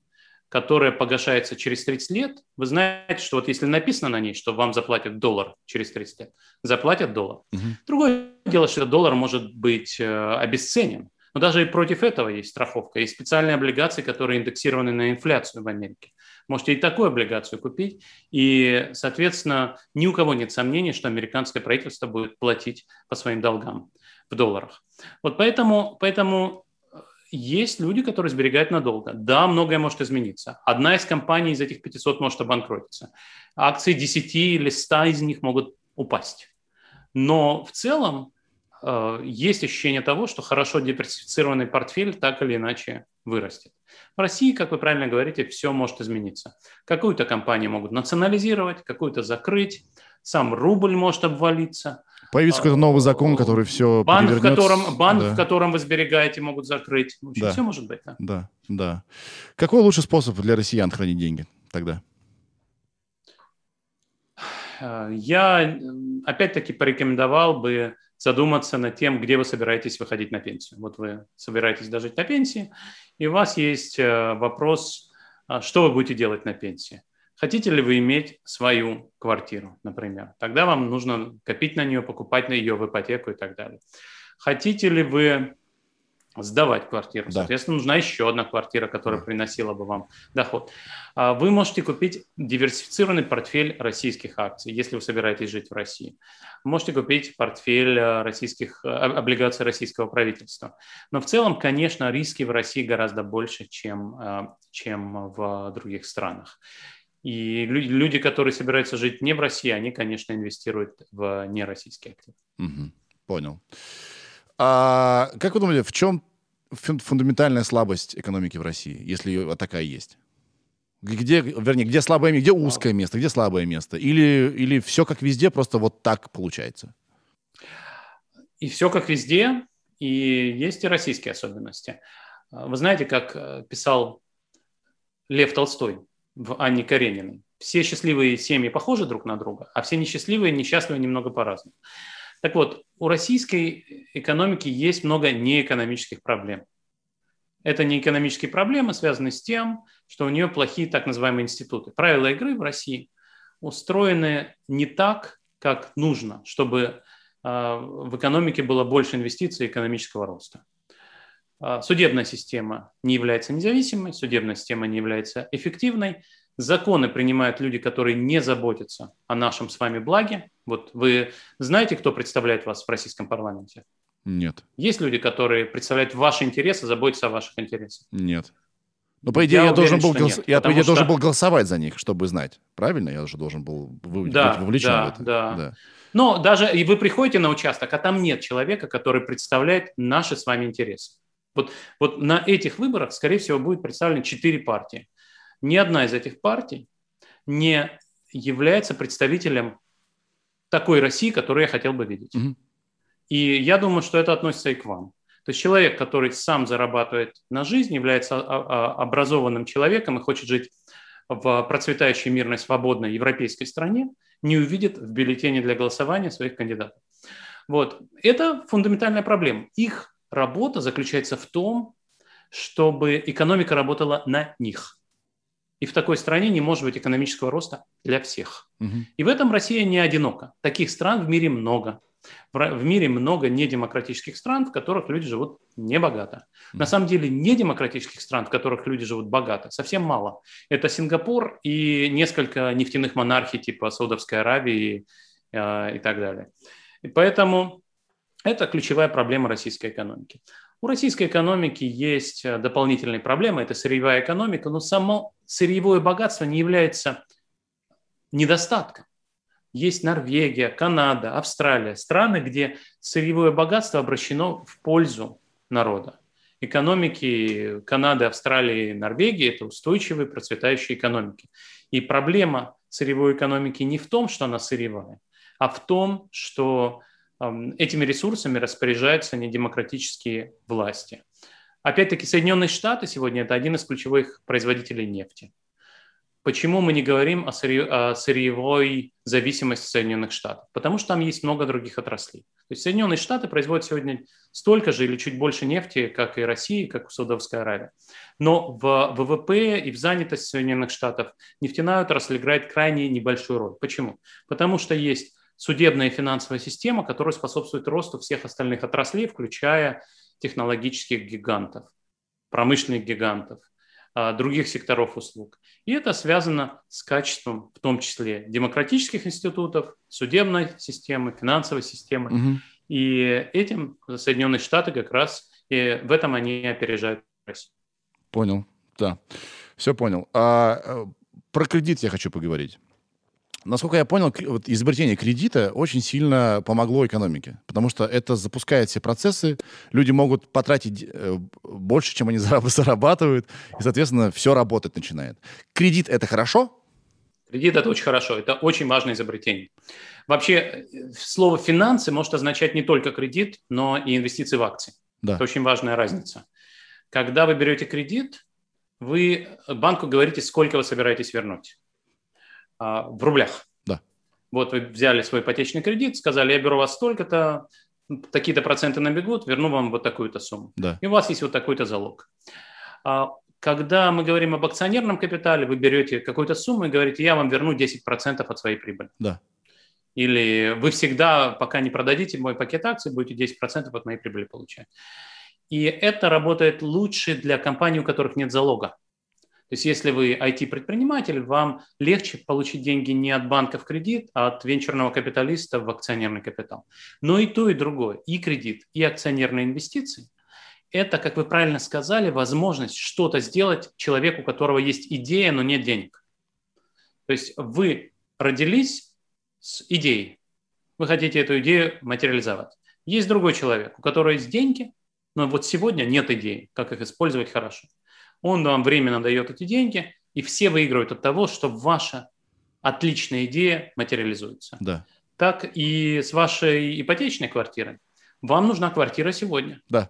которая погашается через 30 лет, вы знаете, что вот если написано на ней, что вам заплатят доллар через 30 лет, заплатят доллар. Мгм. Другое дело, что доллар может быть э, обесценен. Но даже и против этого есть страховка. Есть специальные облигации, которые индексированы на инфляцию в Америке. Можете и такую облигацию купить. И, соответственно, ни у кого нет сомнений, что американское правительство будет платить по своим долгам в долларах. Вот поэтому, поэтому есть люди, которые сберегают надолго. Да, многое может измениться. Одна из компаний из этих 500 может обанкротиться. Акции 10 или 100 из них могут упасть. Но в целом э, есть ощущение того, что хорошо диверсифицированный портфель так или иначе вырастет. В России, как вы правильно говорите, все может измениться. Какую-то компанию могут национализировать, какую-то закрыть, сам рубль может обвалиться, Появится какой-то новый закон, который все банк, в котором, банк, да. в котором вы сберегаете, могут закрыть. В общем, Да. все может быть. Да. Да, да. Какой лучший способ для россиян хранить деньги тогда? Я опять-таки порекомендовал бы задуматься над тем, где вы собираетесь выходить на пенсию. Вот вы собираетесь дожить на пенсии, и у вас есть э, вопрос, а что вы будете делать на пенсии. Хотите ли вы иметь свою квартиру, например? Тогда вам нужно копить на нее, покупать на ее в ипотеку и так далее. Хотите ли вы сдавать квартиру? Да. Соответственно, нужна еще одна квартира, которая приносила бы вам доход. А Вы можете купить диверсифицированный портфель российских акций, если вы собираетесь жить в России. Можете купить портфель э, российских, э, облигаций российского правительства. Но в целом, конечно, риски в России гораздо больше, чем, э, чем в других странах. И лю- люди, которые собираются жить не в России, они, конечно, инвестируют в нероссийские активы. Мгм. Понял. А как вы думаете, в чем фун- фундаментальная слабость экономики в России, если ее такая есть? Где, вернее, где слабое место, где узкое место, где слабое место? Или, или все как везде, просто вот так получается? И все как везде, и есть и российские особенности. А, Вы знаете, как э, писал Лев Толстой в Анне Карениной? Все счастливые семьи похожи друг на друга, а все несчастливые, несчастливы немного по-разному. Так вот, у российской экономики есть много неэкономических проблем. Это не экономические проблемы, связанные с тем, что у нее плохие так называемые институты. Правила игры в России устроены не так, как нужно, чтобы а, в экономике было больше инвестиций и экономического роста. А, Судебная система не является независимой, судебная система не является эффективной, Законы принимают люди, которые не заботятся о нашем с вами благе. Вот вы знаете, кто представляет вас в российском парламенте? Нет. Есть люди, которые представляют ваши интересы, заботятся о ваших интересах? Нет. Ну, по идее, я, я уверен, должен был, голос... нет, я, по идее, что... должен был голосовать за них, чтобы знать. Правильно? Я уже должен был вы... да, быть вовлечен да, в это. Да. да. Но даже и вы приходите на участок, а там нет человека, который представляет наши с вами интересы. Вот, вот на этих выборах, скорее всего, будет представлено четыре партии. Ни одна из этих партий не является представителем такой России, которую я хотел бы видеть. Угу. И я думаю, что это относится и к вам. То есть человек, который сам зарабатывает на жизнь, является а, а, образованным человеком и хочет жить в процветающей мирной, свободной европейской стране, не увидит в бюллетене для голосования своих кандидатов. Вот. Это фундаментальная проблема. Их работа заключается в том, чтобы экономика работала на них. И в такой стране не может быть экономического роста для всех. Угу. И в этом Россия не одинока. Таких стран в мире много. В мире много недемократических стран, в которых люди живут небогато. На самом деле недемократических стран, в которых люди живут богато, совсем мало. Это Сингапур и несколько нефтяных монархий типа Саудовской Аравии э, и так далее. И поэтому это ключевая проблема российской экономики. У российской экономики есть э, дополнительные проблемы, это сырьевая экономика, но само сырьевое богатство не является недостатком. Есть Норвегия, Канада, Австралия, страны, где сырьевое богатство обращено в пользу народа. Экономики Канады, Австралии, Норвегии – это устойчивые, процветающие экономики. И проблема сырьевой экономики не в том, что она сырьевая, а в том, что этими ресурсами распоряжаются недемократические власти. Опять-таки, Соединенные Штаты сегодня – это один из ключевых производителей нефти. Почему мы не говорим о, сырье, о сырьевой зависимости Соединенных Штатов? Потому что там есть много других отраслей. То есть Соединенные Штаты производят сегодня столько же или чуть больше нефти, как и Россия, как и Саудовская Аравия. Но в ВВП и в занятости Соединенных Штатов нефтяная отрасль играет крайне небольшую роль. Почему? Потому что есть судебная и финансовая система, которая способствует росту всех остальных отраслей, включая технологических гигантов, промышленных гигантов, а, других секторов услуг. И это связано с качеством, в том числе, демократических институтов, судебной системы, финансовой системы. Угу. И этим Соединенные Штаты как раз и в этом они опережают Россию. Понял, да. Все понял. А, э, про кредит я хочу поговорить. Насколько я понял, вот изобретение кредита очень сильно помогло экономике, потому что это запускает все процессы, люди могут потратить э, больше, чем они зарабатывают, и, соответственно, все работать начинает. Кредит — это хорошо? Кредит – это очень хорошо, это очень важное изобретение. Вообще, э, слово «финансы» может означать не только кредит, но и инвестиции в акции. Да. Это очень важная разница. Когда вы берете кредит, вы банку говорите, сколько вы собираетесь вернуть. А, в рублях. Да. Вот вы взяли свой ипотечный кредит, сказали, я беру вас столько-то, такие-то проценты набегут, верну вам вот такую-то сумму. Да. И у вас есть вот такой-то залог. А, когда мы говорим об акционерном капитале, вы берете какую-то сумму и говорите, я вам верну 10% от своей прибыли. Да. Или вы всегда, пока не продадите мой пакет акций, будете 10% от моей прибыли получать. И это работает лучше для компаний, у которых нет залога. То есть если вы IT-предприниматель, вам легче получить деньги не от банка в кредит, а от венчурного капиталиста в акционерный капитал. Но и то, и другое, и кредит, и акционерные инвестиции – это, как вы правильно сказали, возможность что-то сделать человеку, у которого есть идея, но нет денег. То есть вы родились с идеей, вы хотите эту идею материализовать. Есть другой человек, у которого есть деньги, но вот сегодня нет идеи, как их использовать хорошо – он вам временно дает эти деньги, и все выигрывают от того, что ваша отличная идея материализуется. Да. Так и с вашей ипотечной квартирой. Вам нужна квартира сегодня. Да.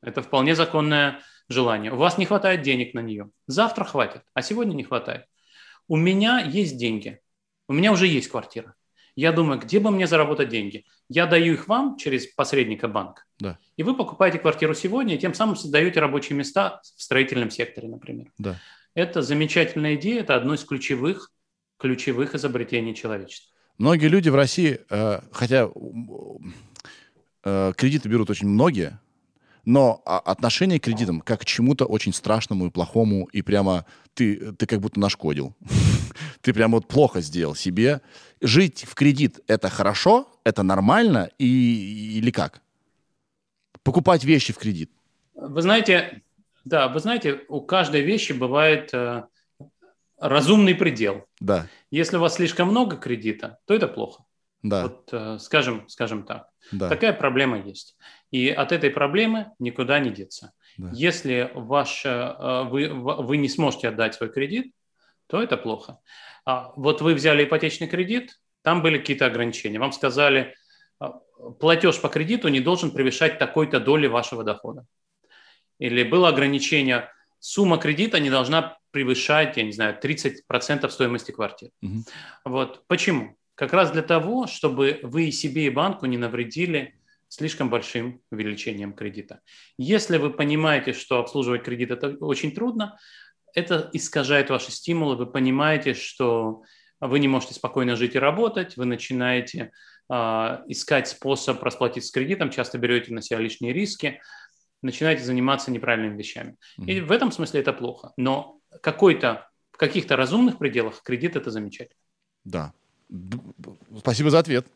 Это вполне законное желание. У вас не хватает денег на нее. Завтра хватит, а сегодня не хватает. У меня есть деньги. У меня уже есть квартира. Я думаю, где бы мне заработать деньги? Я даю их вам через посредника банк. Да. И вы покупаете квартиру сегодня, и тем самым создаете рабочие места в строительном секторе, например. Да. Это замечательная идея, это одно из ключевых, ключевых изобретений человечества. Многие люди в России, э, хотя э, кредиты берут очень многие, но а, отношение к кредитам как к чему-то очень страшному и плохому, и прямо ты, ты как будто нашкодил. Ты прямо вот плохо сделал себе. Жить в кредит — это хорошо, это нормально и, или как? Покупать вещи в кредит. Вы знаете, да, вы знаете, у каждой вещи бывает э, разумный предел. Да. Если у вас слишком много кредита, то это плохо. Да. Вот, э, скажем, скажем так. Да. Такая проблема есть. И от этой проблемы никуда не деться. Да. Если ваш, э, вы, вы не сможете отдать свой кредит, то это плохо. А вот вы взяли ипотечный кредит, там были какие-то ограничения. Вам сказали, а, платеж по кредиту не должен превышать такой-то доли вашего дохода. Или было ограничение, сумма кредита не должна превышать, я не знаю, 30% стоимости квартиры. Угу. Вот. Почему? Как раз для того, чтобы вы и себе, и банку не навредили слишком большим увеличением кредита. Если вы понимаете, что обслуживать кредит это очень трудно, это искажает ваши стимулы, вы понимаете, что вы не можете спокойно жить и работать, вы начинаете э, искать способ расплатиться с кредитом, часто берете на себя лишние риски, начинаете заниматься неправильными вещами. Mm-hmm. И в этом смысле это плохо. Но какой-то, в каких-то разумных пределах кредит это замечательно. Да, Спасибо за ответ.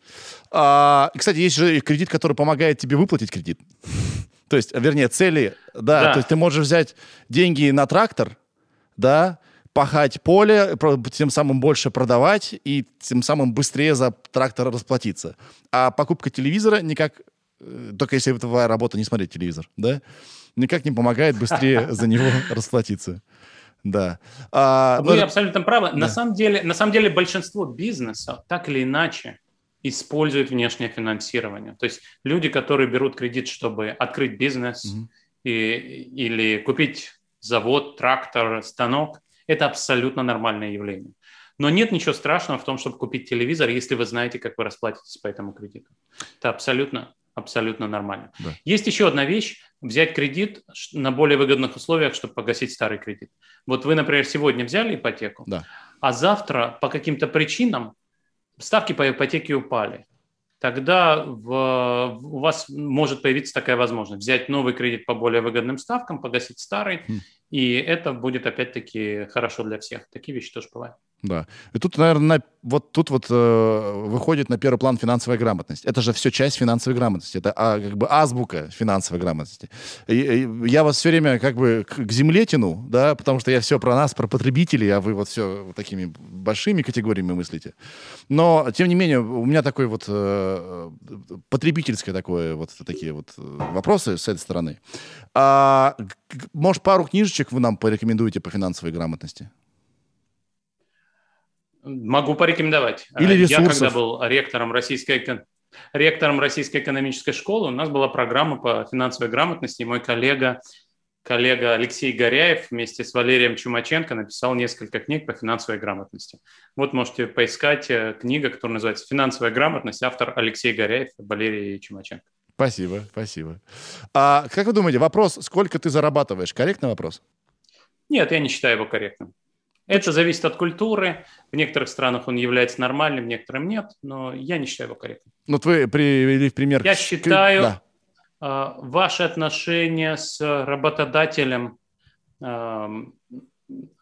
А, кстати, есть же кредит, который помогает тебе выплатить кредит. То есть, вернее, цели, да, да, то есть ты можешь взять деньги на трактор, да, пахать поле, тем самым больше продавать и тем самым быстрее за трактор расплатиться. А покупка телевизора никак, э, только если это твоя работа, не смотреть телевизор, да, никак не помогает быстрее за него расплатиться. Да. А, Вы но... абсолютно правы. Да. На, самом деле, на самом деле большинство бизнеса так или иначе используют внешнее финансирование. То есть люди, которые берут кредит, чтобы открыть бизнес угу. и, или купить завод, трактор, станок, это абсолютно нормальное явление. Но нет ничего страшного в том, чтобы купить телевизор, если вы знаете, как вы расплатитесь по этому кредиту. Это абсолютно, абсолютно нормально. Да. Есть еще одна вещь – взять кредит на более выгодных условиях, чтобы погасить старый кредит. Вот вы, например, сегодня взяли ипотеку, да. а завтра по каким-то причинам ставки по ипотеке упали тогда в, у вас может появиться такая возможность взять новый кредит по более выгодным ставкам, погасить старый, mm. И это будет опять-таки хорошо для всех. Такие вещи тоже бывают. Да. И тут, наверное, на, вот тут вот э, выходит на первый план финансовая грамотность. Это же все часть финансовой грамотности. Это а, как бы азбука финансовой грамотности. И, и я вас все время как бы к, к земле тяну, да, потому что я все про нас, про потребителей, а вы вот все вот такими большими категориями мыслите. Но, тем не менее, у меня такой вот э, потребительское такое вот такие вот э, вопросы с этой стороны. А, может, пару книжечек вы нам порекомендуете по финансовой грамотности? Могу порекомендовать. Или ресурсов. Я когда был ректором российской, ректором российской экономической школы, у нас была программа по финансовой грамотности, и мой коллега, коллега Алексей Горяев вместе с Валерием Чумаченко написал несколько книг по финансовой грамотности. Вот можете поискать э, книга, которая называется «Финансовая грамотность», автор Алексей Горяев Валерий Чумаченко. Спасибо, спасибо. А как вы думаете, вопрос, сколько ты зарабатываешь, корректный вопрос? Нет, я не считаю его корректным. Это зависит от культуры. В некоторых странах он является нормальным, в некоторых нет, но я не считаю его корректным. Ну, вот вы привели в пример... Я считаю, да. э, ваши отношения с работодателем, э,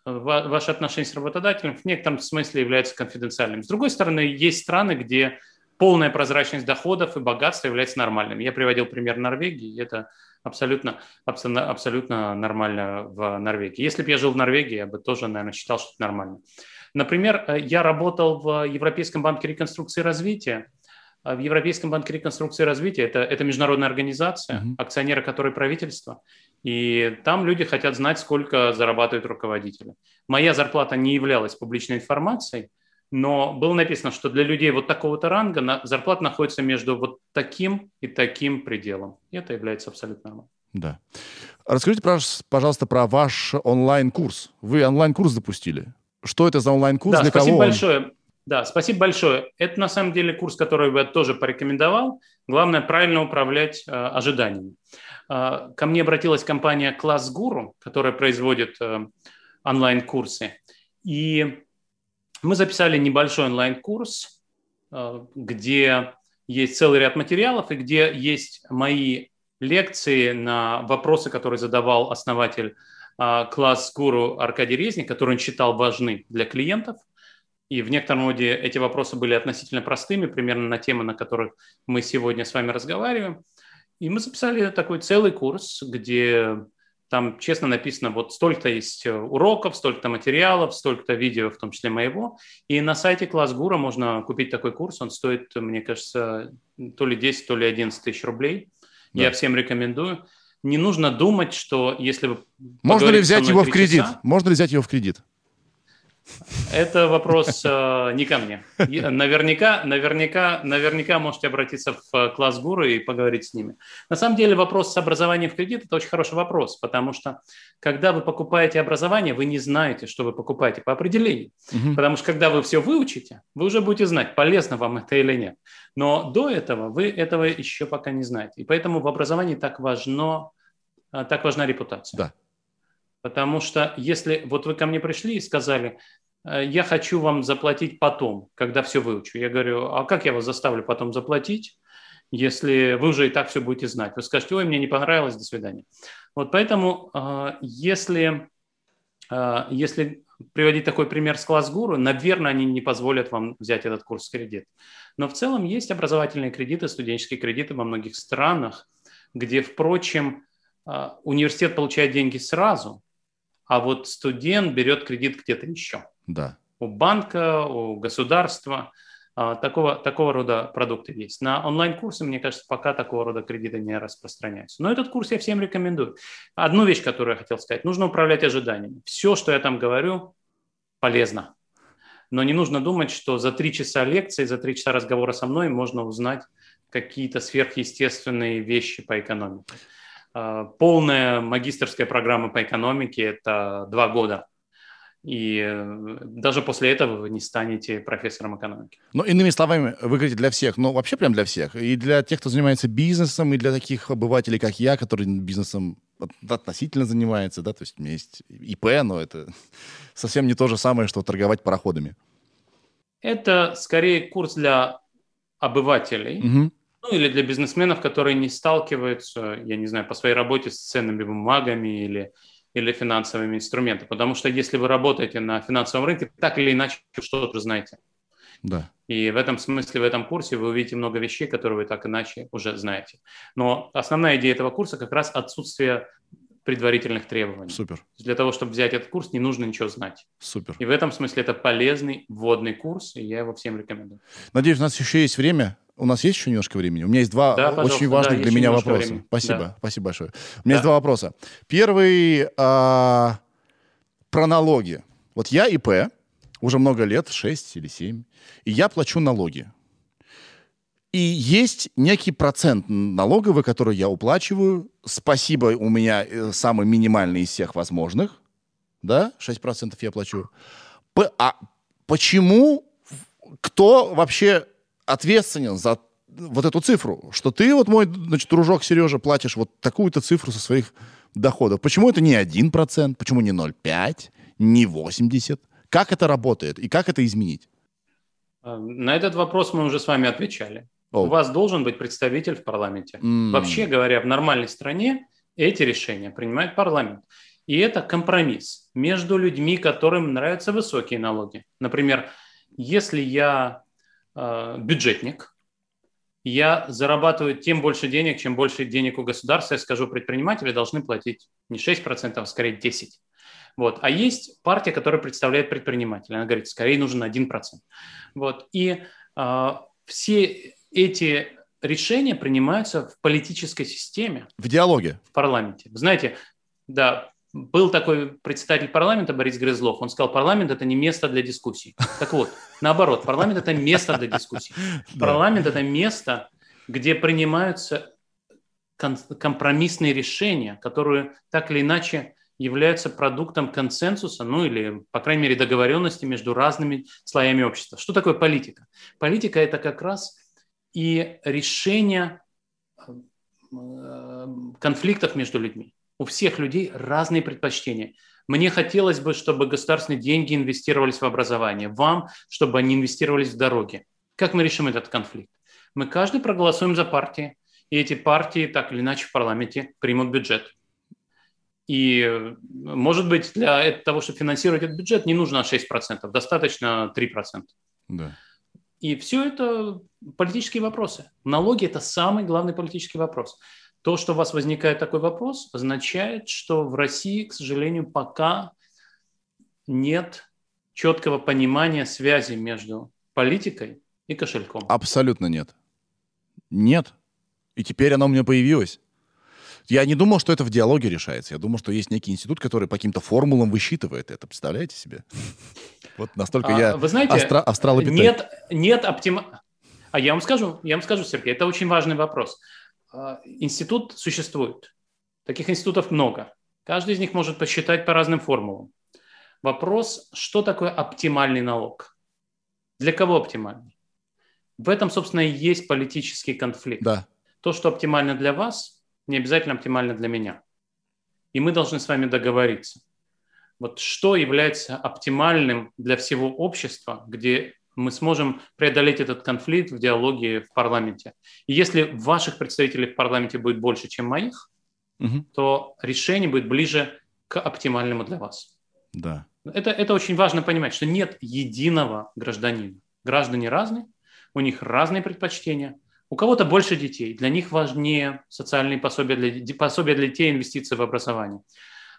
ваши отношения с работодателем в некотором смысле являются конфиденциальными. С другой стороны, есть страны, где полная прозрачность доходов и богатства является нормальным. Я приводил пример Норвегии, это абсолютно, абсолютно, абсолютно нормально в Норвегии. Если бы я жил в Норвегии, я бы тоже, наверное, считал, что это нормально. Например, э, я работал в Европейском банке реконструкции и развития. В Европейском банке реконструкции и развития это, это международная организация, mm-hmm. акционеры которой правительство. И там люди хотят знать, сколько зарабатывают руководители. Моя зарплата не являлась публичной информацией, но было написано, что для людей вот такого-то ранга зарплата находится между вот таким и таким пределом. И это является абсолютно нормальным. Да. Расскажите, пожалуйста, про ваш онлайн-курс. Вы онлайн-курс запустили. Что это за онлайн-курс? Да, для спасибо кого большое. Да, спасибо большое. Это на самом деле курс, который я тоже порекомендовал. Главное правильно управлять э, ожиданиями. Э, ко мне обратилась компания Класс Гуру, которая производит э, онлайн-курсы. И мы записали небольшой онлайн-курс, э, где есть целый ряд материалов и где есть мои лекции на вопросы, которые задавал основатель а, класс-гуру Аркадий Резник, которые он считал важны для клиентов. И в некотором роде эти вопросы были относительно простыми, примерно на темы, на которых мы сегодня с вами разговариваем. И мы записали такой целый курс, где там честно написано, вот столько-то есть уроков, столько-то материалов, столько-то видео, в том числе моего. И на сайте Класс Гура можно купить такой курс. Он стоит, мне кажется, то ли 10, то ли 11 тысяч рублей. Да. Я всем рекомендую не нужно думать, что если вы... Можно ли взять его в кредит? Часа, Можно ли взять его в кредит? Это вопрос э, не ко мне. Наверняка, наверняка, наверняка можете обратиться в э, класс гуру и поговорить с ними. На самом деле вопрос с образованием в кредит – это очень хороший вопрос, потому что когда вы покупаете образование, вы не знаете, что вы покупаете по определению. Угу. Потому что когда вы все выучите, вы уже будете знать, полезно вам это или нет. Но до этого вы этого еще пока не знаете. И поэтому в образовании так важно а, так важна репутация. Да. Потому что если вот вы ко мне пришли и сказали, «Э, я хочу вам заплатить потом, когда все выучу. Я говорю, а как я вас заставлю потом заплатить, если вы уже и так все будете знать? Вы скажете, ой, мне не понравилось, до свидания. Вот поэтому, а, если, а, если приводить такой пример с класс-гуру, наверное, они не позволят вам взять этот курс в кредит. Но в целом есть образовательные кредиты, студенческие кредиты во многих странах, где, впрочем, университет получает деньги сразу, а вот студент берет кредит где-то еще. Да. У банка, у государства. А, такого, такого рода продукты есть. На онлайн-курсы, мне кажется, пока такого рода кредиты не распространяются. Но этот курс я всем рекомендую. Одну вещь, которую я хотел сказать. Нужно управлять ожиданиями. Все, что я там говорю, полезно. Но не нужно думать, что за три часа лекции, за три часа разговора со мной можно узнать какие-то сверхъестественные вещи по экономике. Э, полная магистрская программа по экономике – это два года. И э, даже после этого вы не станете профессором экономики. Ну, иными словами, вы говорите для всех, но вообще прям для всех. И для тех, кто занимается бизнесом, и для таких обывателей, как я, который бизнесом относительно занимается, да, то есть у меня есть ИП, но это совсем не то же самое, что торговать пароходами. Это скорее курс для обывателей, угу ну или для бизнесменов, которые не сталкиваются, я не знаю, по своей работе с ценными бумагами или, или финансовыми инструментами. Потому что если вы работаете на финансовом рынке, так или иначе что-то знаете. Да. И в этом смысле, в этом курсе вы увидите много вещей, которые вы так иначе уже знаете. Но основная идея этого курса как раз отсутствие предварительных требований. Супер. Для того, чтобы взять этот курс, не нужно ничего знать. Супер. И в этом смысле это полезный вводный курс, и я его всем рекомендую. Надеюсь, у нас еще есть время у нас есть еще немножко времени? У меня есть два да, очень важных да, для меня вопроса. Времени. Спасибо, да. спасибо большое. У меня да. есть два вопроса. Первый а, про налоги. Вот я ИП, уже много лет, 6 или 7, и я плачу налоги. И есть некий процент налоговый, который я уплачиваю. Спасибо, у меня э, самый минимальный из всех возможных. Да, 6% я плачу. П- а почему, кто вообще ответственен за вот эту цифру, что ты, вот мой, значит, дружок Сережа, платишь вот такую-то цифру со своих доходов. Почему это не 1%, почему не 0,5%, не 80%? Как это работает и как это изменить? А, на этот вопрос мы уже с вами отвечали. Oh. У вас должен быть представитель в парламенте. Mm. Вообще говоря, в нормальной стране эти решения принимает парламент. И это компромисс между людьми, которым нравятся высокие налоги. Например, если я Э, бюджетник, я зарабатываю тем больше денег, чем больше денег у государства, я скажу, предприниматели должны платить не 6%, а скорее 10%. Вот. А есть партия, которая представляет предпринимателя. Она говорит, скорее нужен 1%. Вот. И э, все эти решения принимаются в политической системе. В диалоге. В парламенте. Знаете, да, был такой председатель парламента Борис Грызлов, он сказал, парламент это не место для дискуссий. Так вот, наоборот, парламент это место для дискуссий. Парламент это место, где принимаются компромиссные решения, которые так или иначе являются продуктом консенсуса, ну или, по крайней мере, договоренности между разными слоями общества. Что такое политика? Политика – это как раз и решение э, конфликтов между людьми. У всех людей разные предпочтения. Мне хотелось бы, чтобы государственные деньги инвестировались в образование. Вам, чтобы они инвестировались в дороги. Как мы решим этот конфликт? Мы каждый проголосуем за партии, и эти партии так или иначе в парламенте примут бюджет. И, может быть, для того, чтобы финансировать этот бюджет, не нужно 6%, достаточно 3%. Да. И все это политические вопросы. Налоги – это самый главный политический вопрос. То, что у вас возникает такой вопрос, означает, что в России, к сожалению, пока нет четкого понимания связи между политикой и кошельком. Абсолютно нет. Нет. И теперь оно у меня появилось. Я не думал, что это в диалоге решается. Я думал, что есть некий институт, который по каким-то формулам высчитывает это. Представляете себе? Вот настолько а, я Вы знаете, астра- нет, нет оптима... А я вам скажу, я вам скажу, Сергей, это очень важный вопрос. А, институт существует. Таких институтов много. Каждый из них может посчитать по разным формулам. Вопрос, что такое оптимальный налог? Для кого оптимальный? В этом, собственно, и есть политический конфликт. Да. То, что оптимально для вас, не обязательно оптимально для меня. И мы должны с вами договориться. Вот что является оптимальным для всего общества, где мы сможем преодолеть этот конфликт в диалоге в парламенте. И если ваших представителей в парламенте будет больше, чем моих, угу. то решение будет ближе к оптимальному для вас. Да. Это, это очень важно понимать, что нет единого гражданина. Граждане разные, у них разные предпочтения, у кого-то больше детей, для них важнее социальные пособия для, пособия для детей, инвестиции в образование.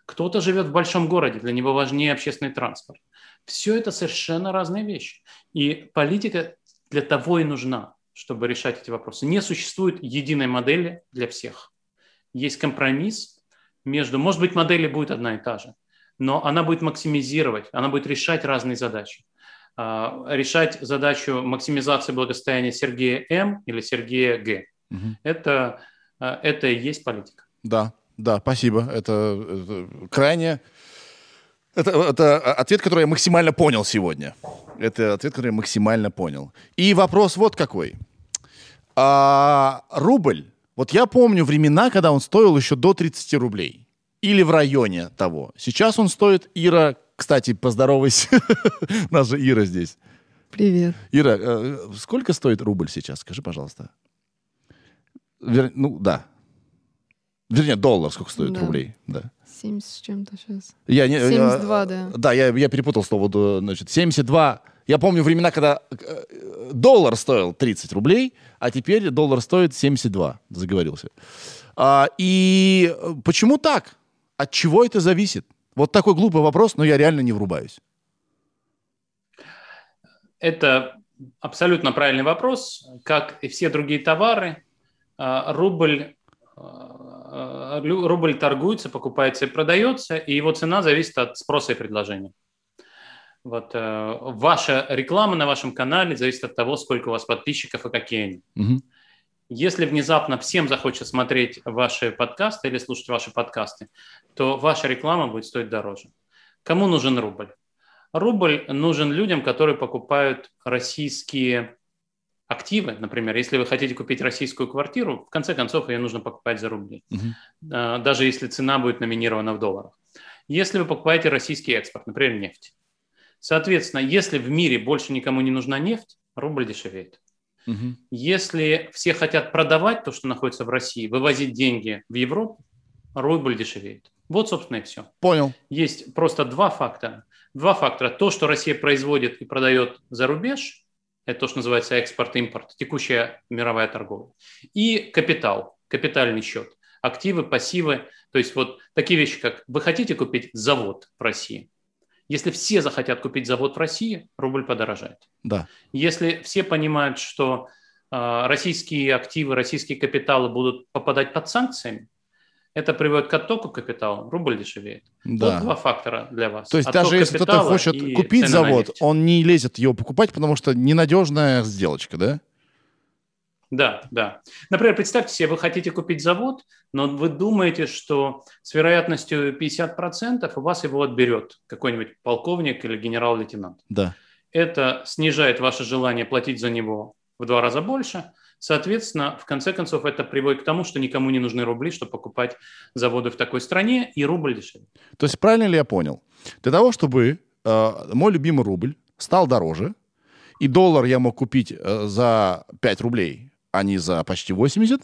Кто-то живет в большом городе, для него важнее общественный транспорт. Все это совершенно разные вещи. И политика для того и нужна, чтобы решать эти вопросы. Не существует единой модели для всех. Есть компромисс между, может быть, модель будет одна и та же, но она будет максимизировать, она будет решать разные задачи. А, решать задачу максимизации благосостояния Сергея М или Сергея Г. Угу. Это, а, это и есть политика. Да, да, спасибо. Это, это крайне... Это, это ответ, который я максимально понял сегодня. Это ответ, который я максимально понял. И вопрос вот какой. А, рубль. Вот я помню времена, когда он стоил еще до 30 рублей. Или в районе того. Сейчас он стоит, Ира, кстати, поздоровайся. У нас же Ира здесь. Привет. Ира, э, сколько стоит рубль сейчас? Скажи, пожалуйста. Вер... Ну, да. Вернее, доллар сколько стоит да. рублей. Да. 70 с чем-то сейчас. Я не, 72, я, да. Да, я, я перепутал слово. Значит, 72. Я помню времена, когда э, доллар стоил 30 рублей, а теперь доллар стоит 72. Заговорился. А, и почему так? От чего это зависит? Вот такой глупый вопрос, но я реально не врубаюсь. Это абсолютно правильный вопрос. Как и все другие товары, а, рубль, рубль торгуется, покупается и продается, и его цена зависит от спроса и предложения. Вот, э, ваша реклама на вашем канале зависит от того, сколько у вас подписчиков и какие они. Угу. Если внезапно всем захочется смотреть ваши подкасты или слушать ваши подкасты, то ваша реклама будет стоить дороже. Кому нужен рубль? Рубль нужен людям, которые покупают российские активы. Например, если вы хотите купить российскую квартиру, в конце концов ее нужно покупать за рубли, угу. даже если цена будет номинирована в долларах. Если вы покупаете российский экспорт, например, нефть. Соответственно, если в мире больше никому не нужна нефть, рубль дешевеет. Угу. Если все хотят продавать то, что находится в России, вывозить деньги в Европу, рубль дешевеет. Вот, собственно, и все. Понял. Есть просто два фактора. Два фактора. То, что Россия производит и продает за рубеж, это то, что называется экспорт-импорт, текущая мировая торговля. И капитал, капитальный счет, активы, пассивы. То есть вот такие вещи, как вы хотите купить завод в России, если все захотят купить завод в России, рубль подорожает. Да. Если все понимают, что э, российские активы, российские капиталы будут попадать под санкциями, это приводит к оттоку капитала, рубль дешевеет. Да. Вот два фактора для вас. То есть Отток даже если кто-то хочет купить завод, он не лезет его покупать, потому что ненадежная сделочка, да? Да, да. Например, представьте себе, вы хотите купить завод, но вы думаете, что с вероятностью 50% у вас его отберет какой-нибудь полковник или генерал-лейтенант. Да. Это снижает ваше желание платить за него в два раза больше. Соответственно, в конце концов, это приводит к тому, что никому не нужны рубли, чтобы покупать заводы в такой стране, и рубль дешевле. То есть правильно ли я понял? Для того, чтобы э, мой любимый рубль стал дороже, и доллар я мог купить э, за 5 рублей, а не за почти 80,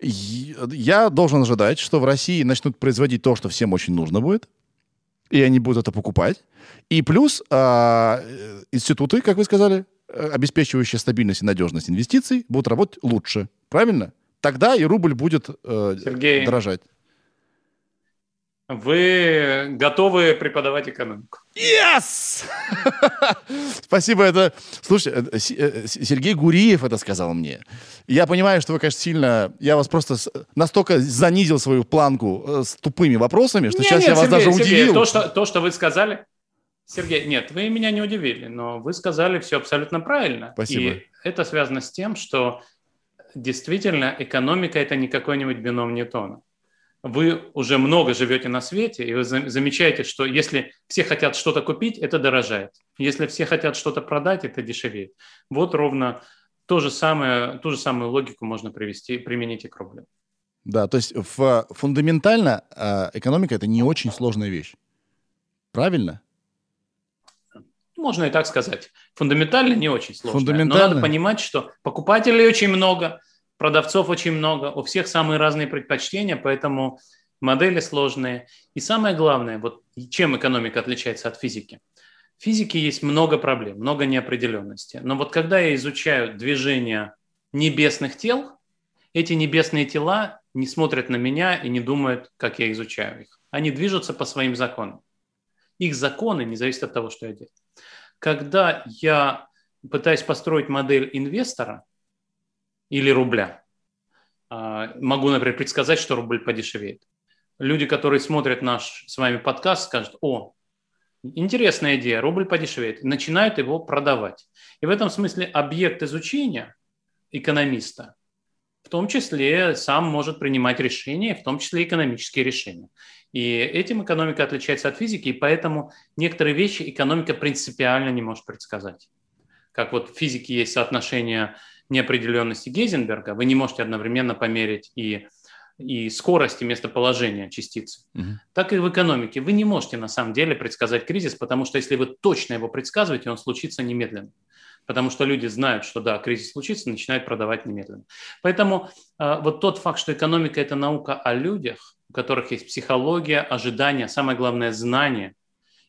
я должен ожидать, что в России начнут производить то, что всем очень нужно будет, и они будут это покупать. И плюс а, институты, как вы сказали, э, обеспечивающие стабильность и надежность инвестиций, будут работать лучше. Правильно? Тогда и рубль будет э, Сергей, дорожать. Вы готовы преподавать экономику? Yes! Спасибо, это... Слушай, э, э, Сергей Гуриев это сказал мне. Я понимаю, что вы, конечно, сильно... Я вас просто настолько занизил свою планку с тупыми вопросами, что не, сейчас нет, я вас Сергей, даже Сергей, удивил. То что, то, что вы сказали... Сергей, нет, вы меня не удивили, но вы сказали все абсолютно правильно. Спасибо. И это связано с тем, что действительно экономика – это не какой-нибудь бином Ньютона вы уже много живете на свете, и вы замечаете, что если все хотят что-то купить, это дорожает. Если все хотят что-то продать, это дешевеет. Вот ровно то же самое, ту же самую логику можно привести, применить и к рублю. Да, то есть фундаментально э, экономика – это не очень сложная вещь. Правильно? Можно и так сказать. Фундаментально не очень сложная. Фундаментально... Но надо понимать, что покупателей очень много – продавцов очень много, у всех самые разные предпочтения, поэтому модели сложные. И самое главное, вот чем экономика отличается от физики? В физике есть много проблем, много неопределенности. Но вот когда я изучаю движение небесных тел, эти небесные тела не смотрят на меня и не думают, как я изучаю их. Они движутся по своим законам. Их законы не зависят от того, что я делаю. Когда я пытаюсь построить модель инвестора, или рубля. А, могу, например, предсказать, что рубль подешевеет. Люди, которые смотрят наш с вами подкаст, скажут, о, интересная идея, рубль подешевеет, начинают его продавать. И в этом смысле объект изучения экономиста в том числе сам может принимать решения, в том числе экономические решения. И этим экономика отличается от физики, и поэтому некоторые вещи экономика принципиально не может предсказать. Как вот в физике есть соотношение неопределенности Гейзенберга, вы не можете одновременно померить и, и скорость, и местоположение частицы. Угу. Так и в экономике. Вы не можете на самом деле предсказать кризис, потому что если вы точно его предсказываете, он случится немедленно. Потому что люди знают, что да, кризис случится, начинают продавать немедленно. Поэтому э, вот тот факт, что экономика – это наука о людях, у которых есть психология, ожидания, самое главное – знание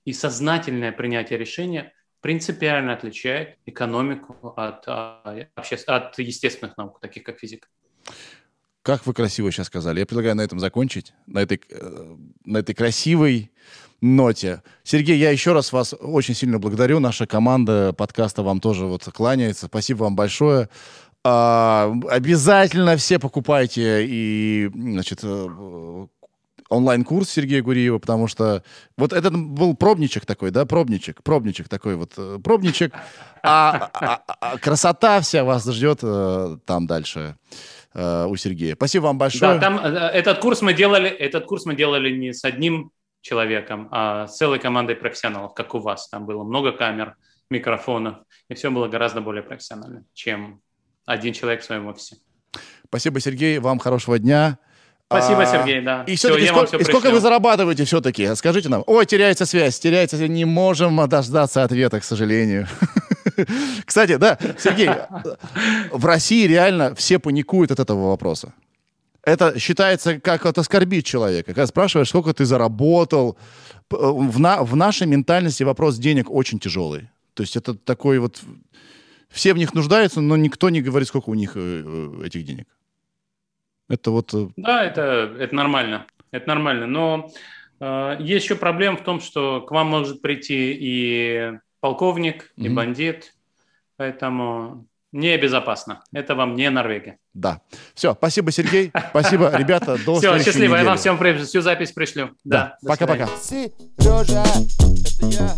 и сознательное принятие решения – принципиально отличает экономику от, а, от естественных наук, таких как физика. Как вы красиво сейчас сказали. Я предлагаю на этом закончить, на этой, э, на этой красивой ноте. Сергей, я еще раз вас очень сильно благодарю. Наша команда подкаста вам тоже вот кланяется. Спасибо вам большое. А, обязательно все покупайте и, значит, э, онлайн-курс Сергея Гуриева, потому что вот этот был пробничек такой, да, пробничек, пробничек такой вот, э, пробничек, а, а, а, а красота вся вас ждет э, там дальше э, у Сергея. Спасибо вам большое. Да, там э, этот курс мы делали, этот курс мы делали не с одним человеком, а с целой командой профессионалов, как у вас. Там было много камер, микрофонов, и все было гораздо более профессионально, чем один человек в своем офисе. Спасибо, Сергей. Вам хорошего дня. Спасибо, а, Сергей, да. И все-таки сколько, все и сколько вы зарабатываете все-таки? Скажите нам. Ой, теряется связь, теряется, не можем дождаться ответа, к сожалению. Кстати, да, Сергей, в России реально все паникуют от этого вопроса. Это считается как это оскорбить человека. Когда спрашиваешь, сколько ты заработал, в, на, в нашей ментальности вопрос денег очень тяжелый. То есть это такой вот... Все в них нуждаются, но никто не говорит, сколько у них э, э, этих денег. Это вот... Э, да, это, это нормально. Это нормально. Но э, есть еще проблема в том, что к вам может прийти и полковник, и угу. бандит. Поэтому Небезопасно. Это вам не Норвегия. Да. Все, спасибо, Сергей. Спасибо, ребята. До Все, счастливо. Я вам всем всю запись пришлю. Да. Пока-пока. Сережа, это я.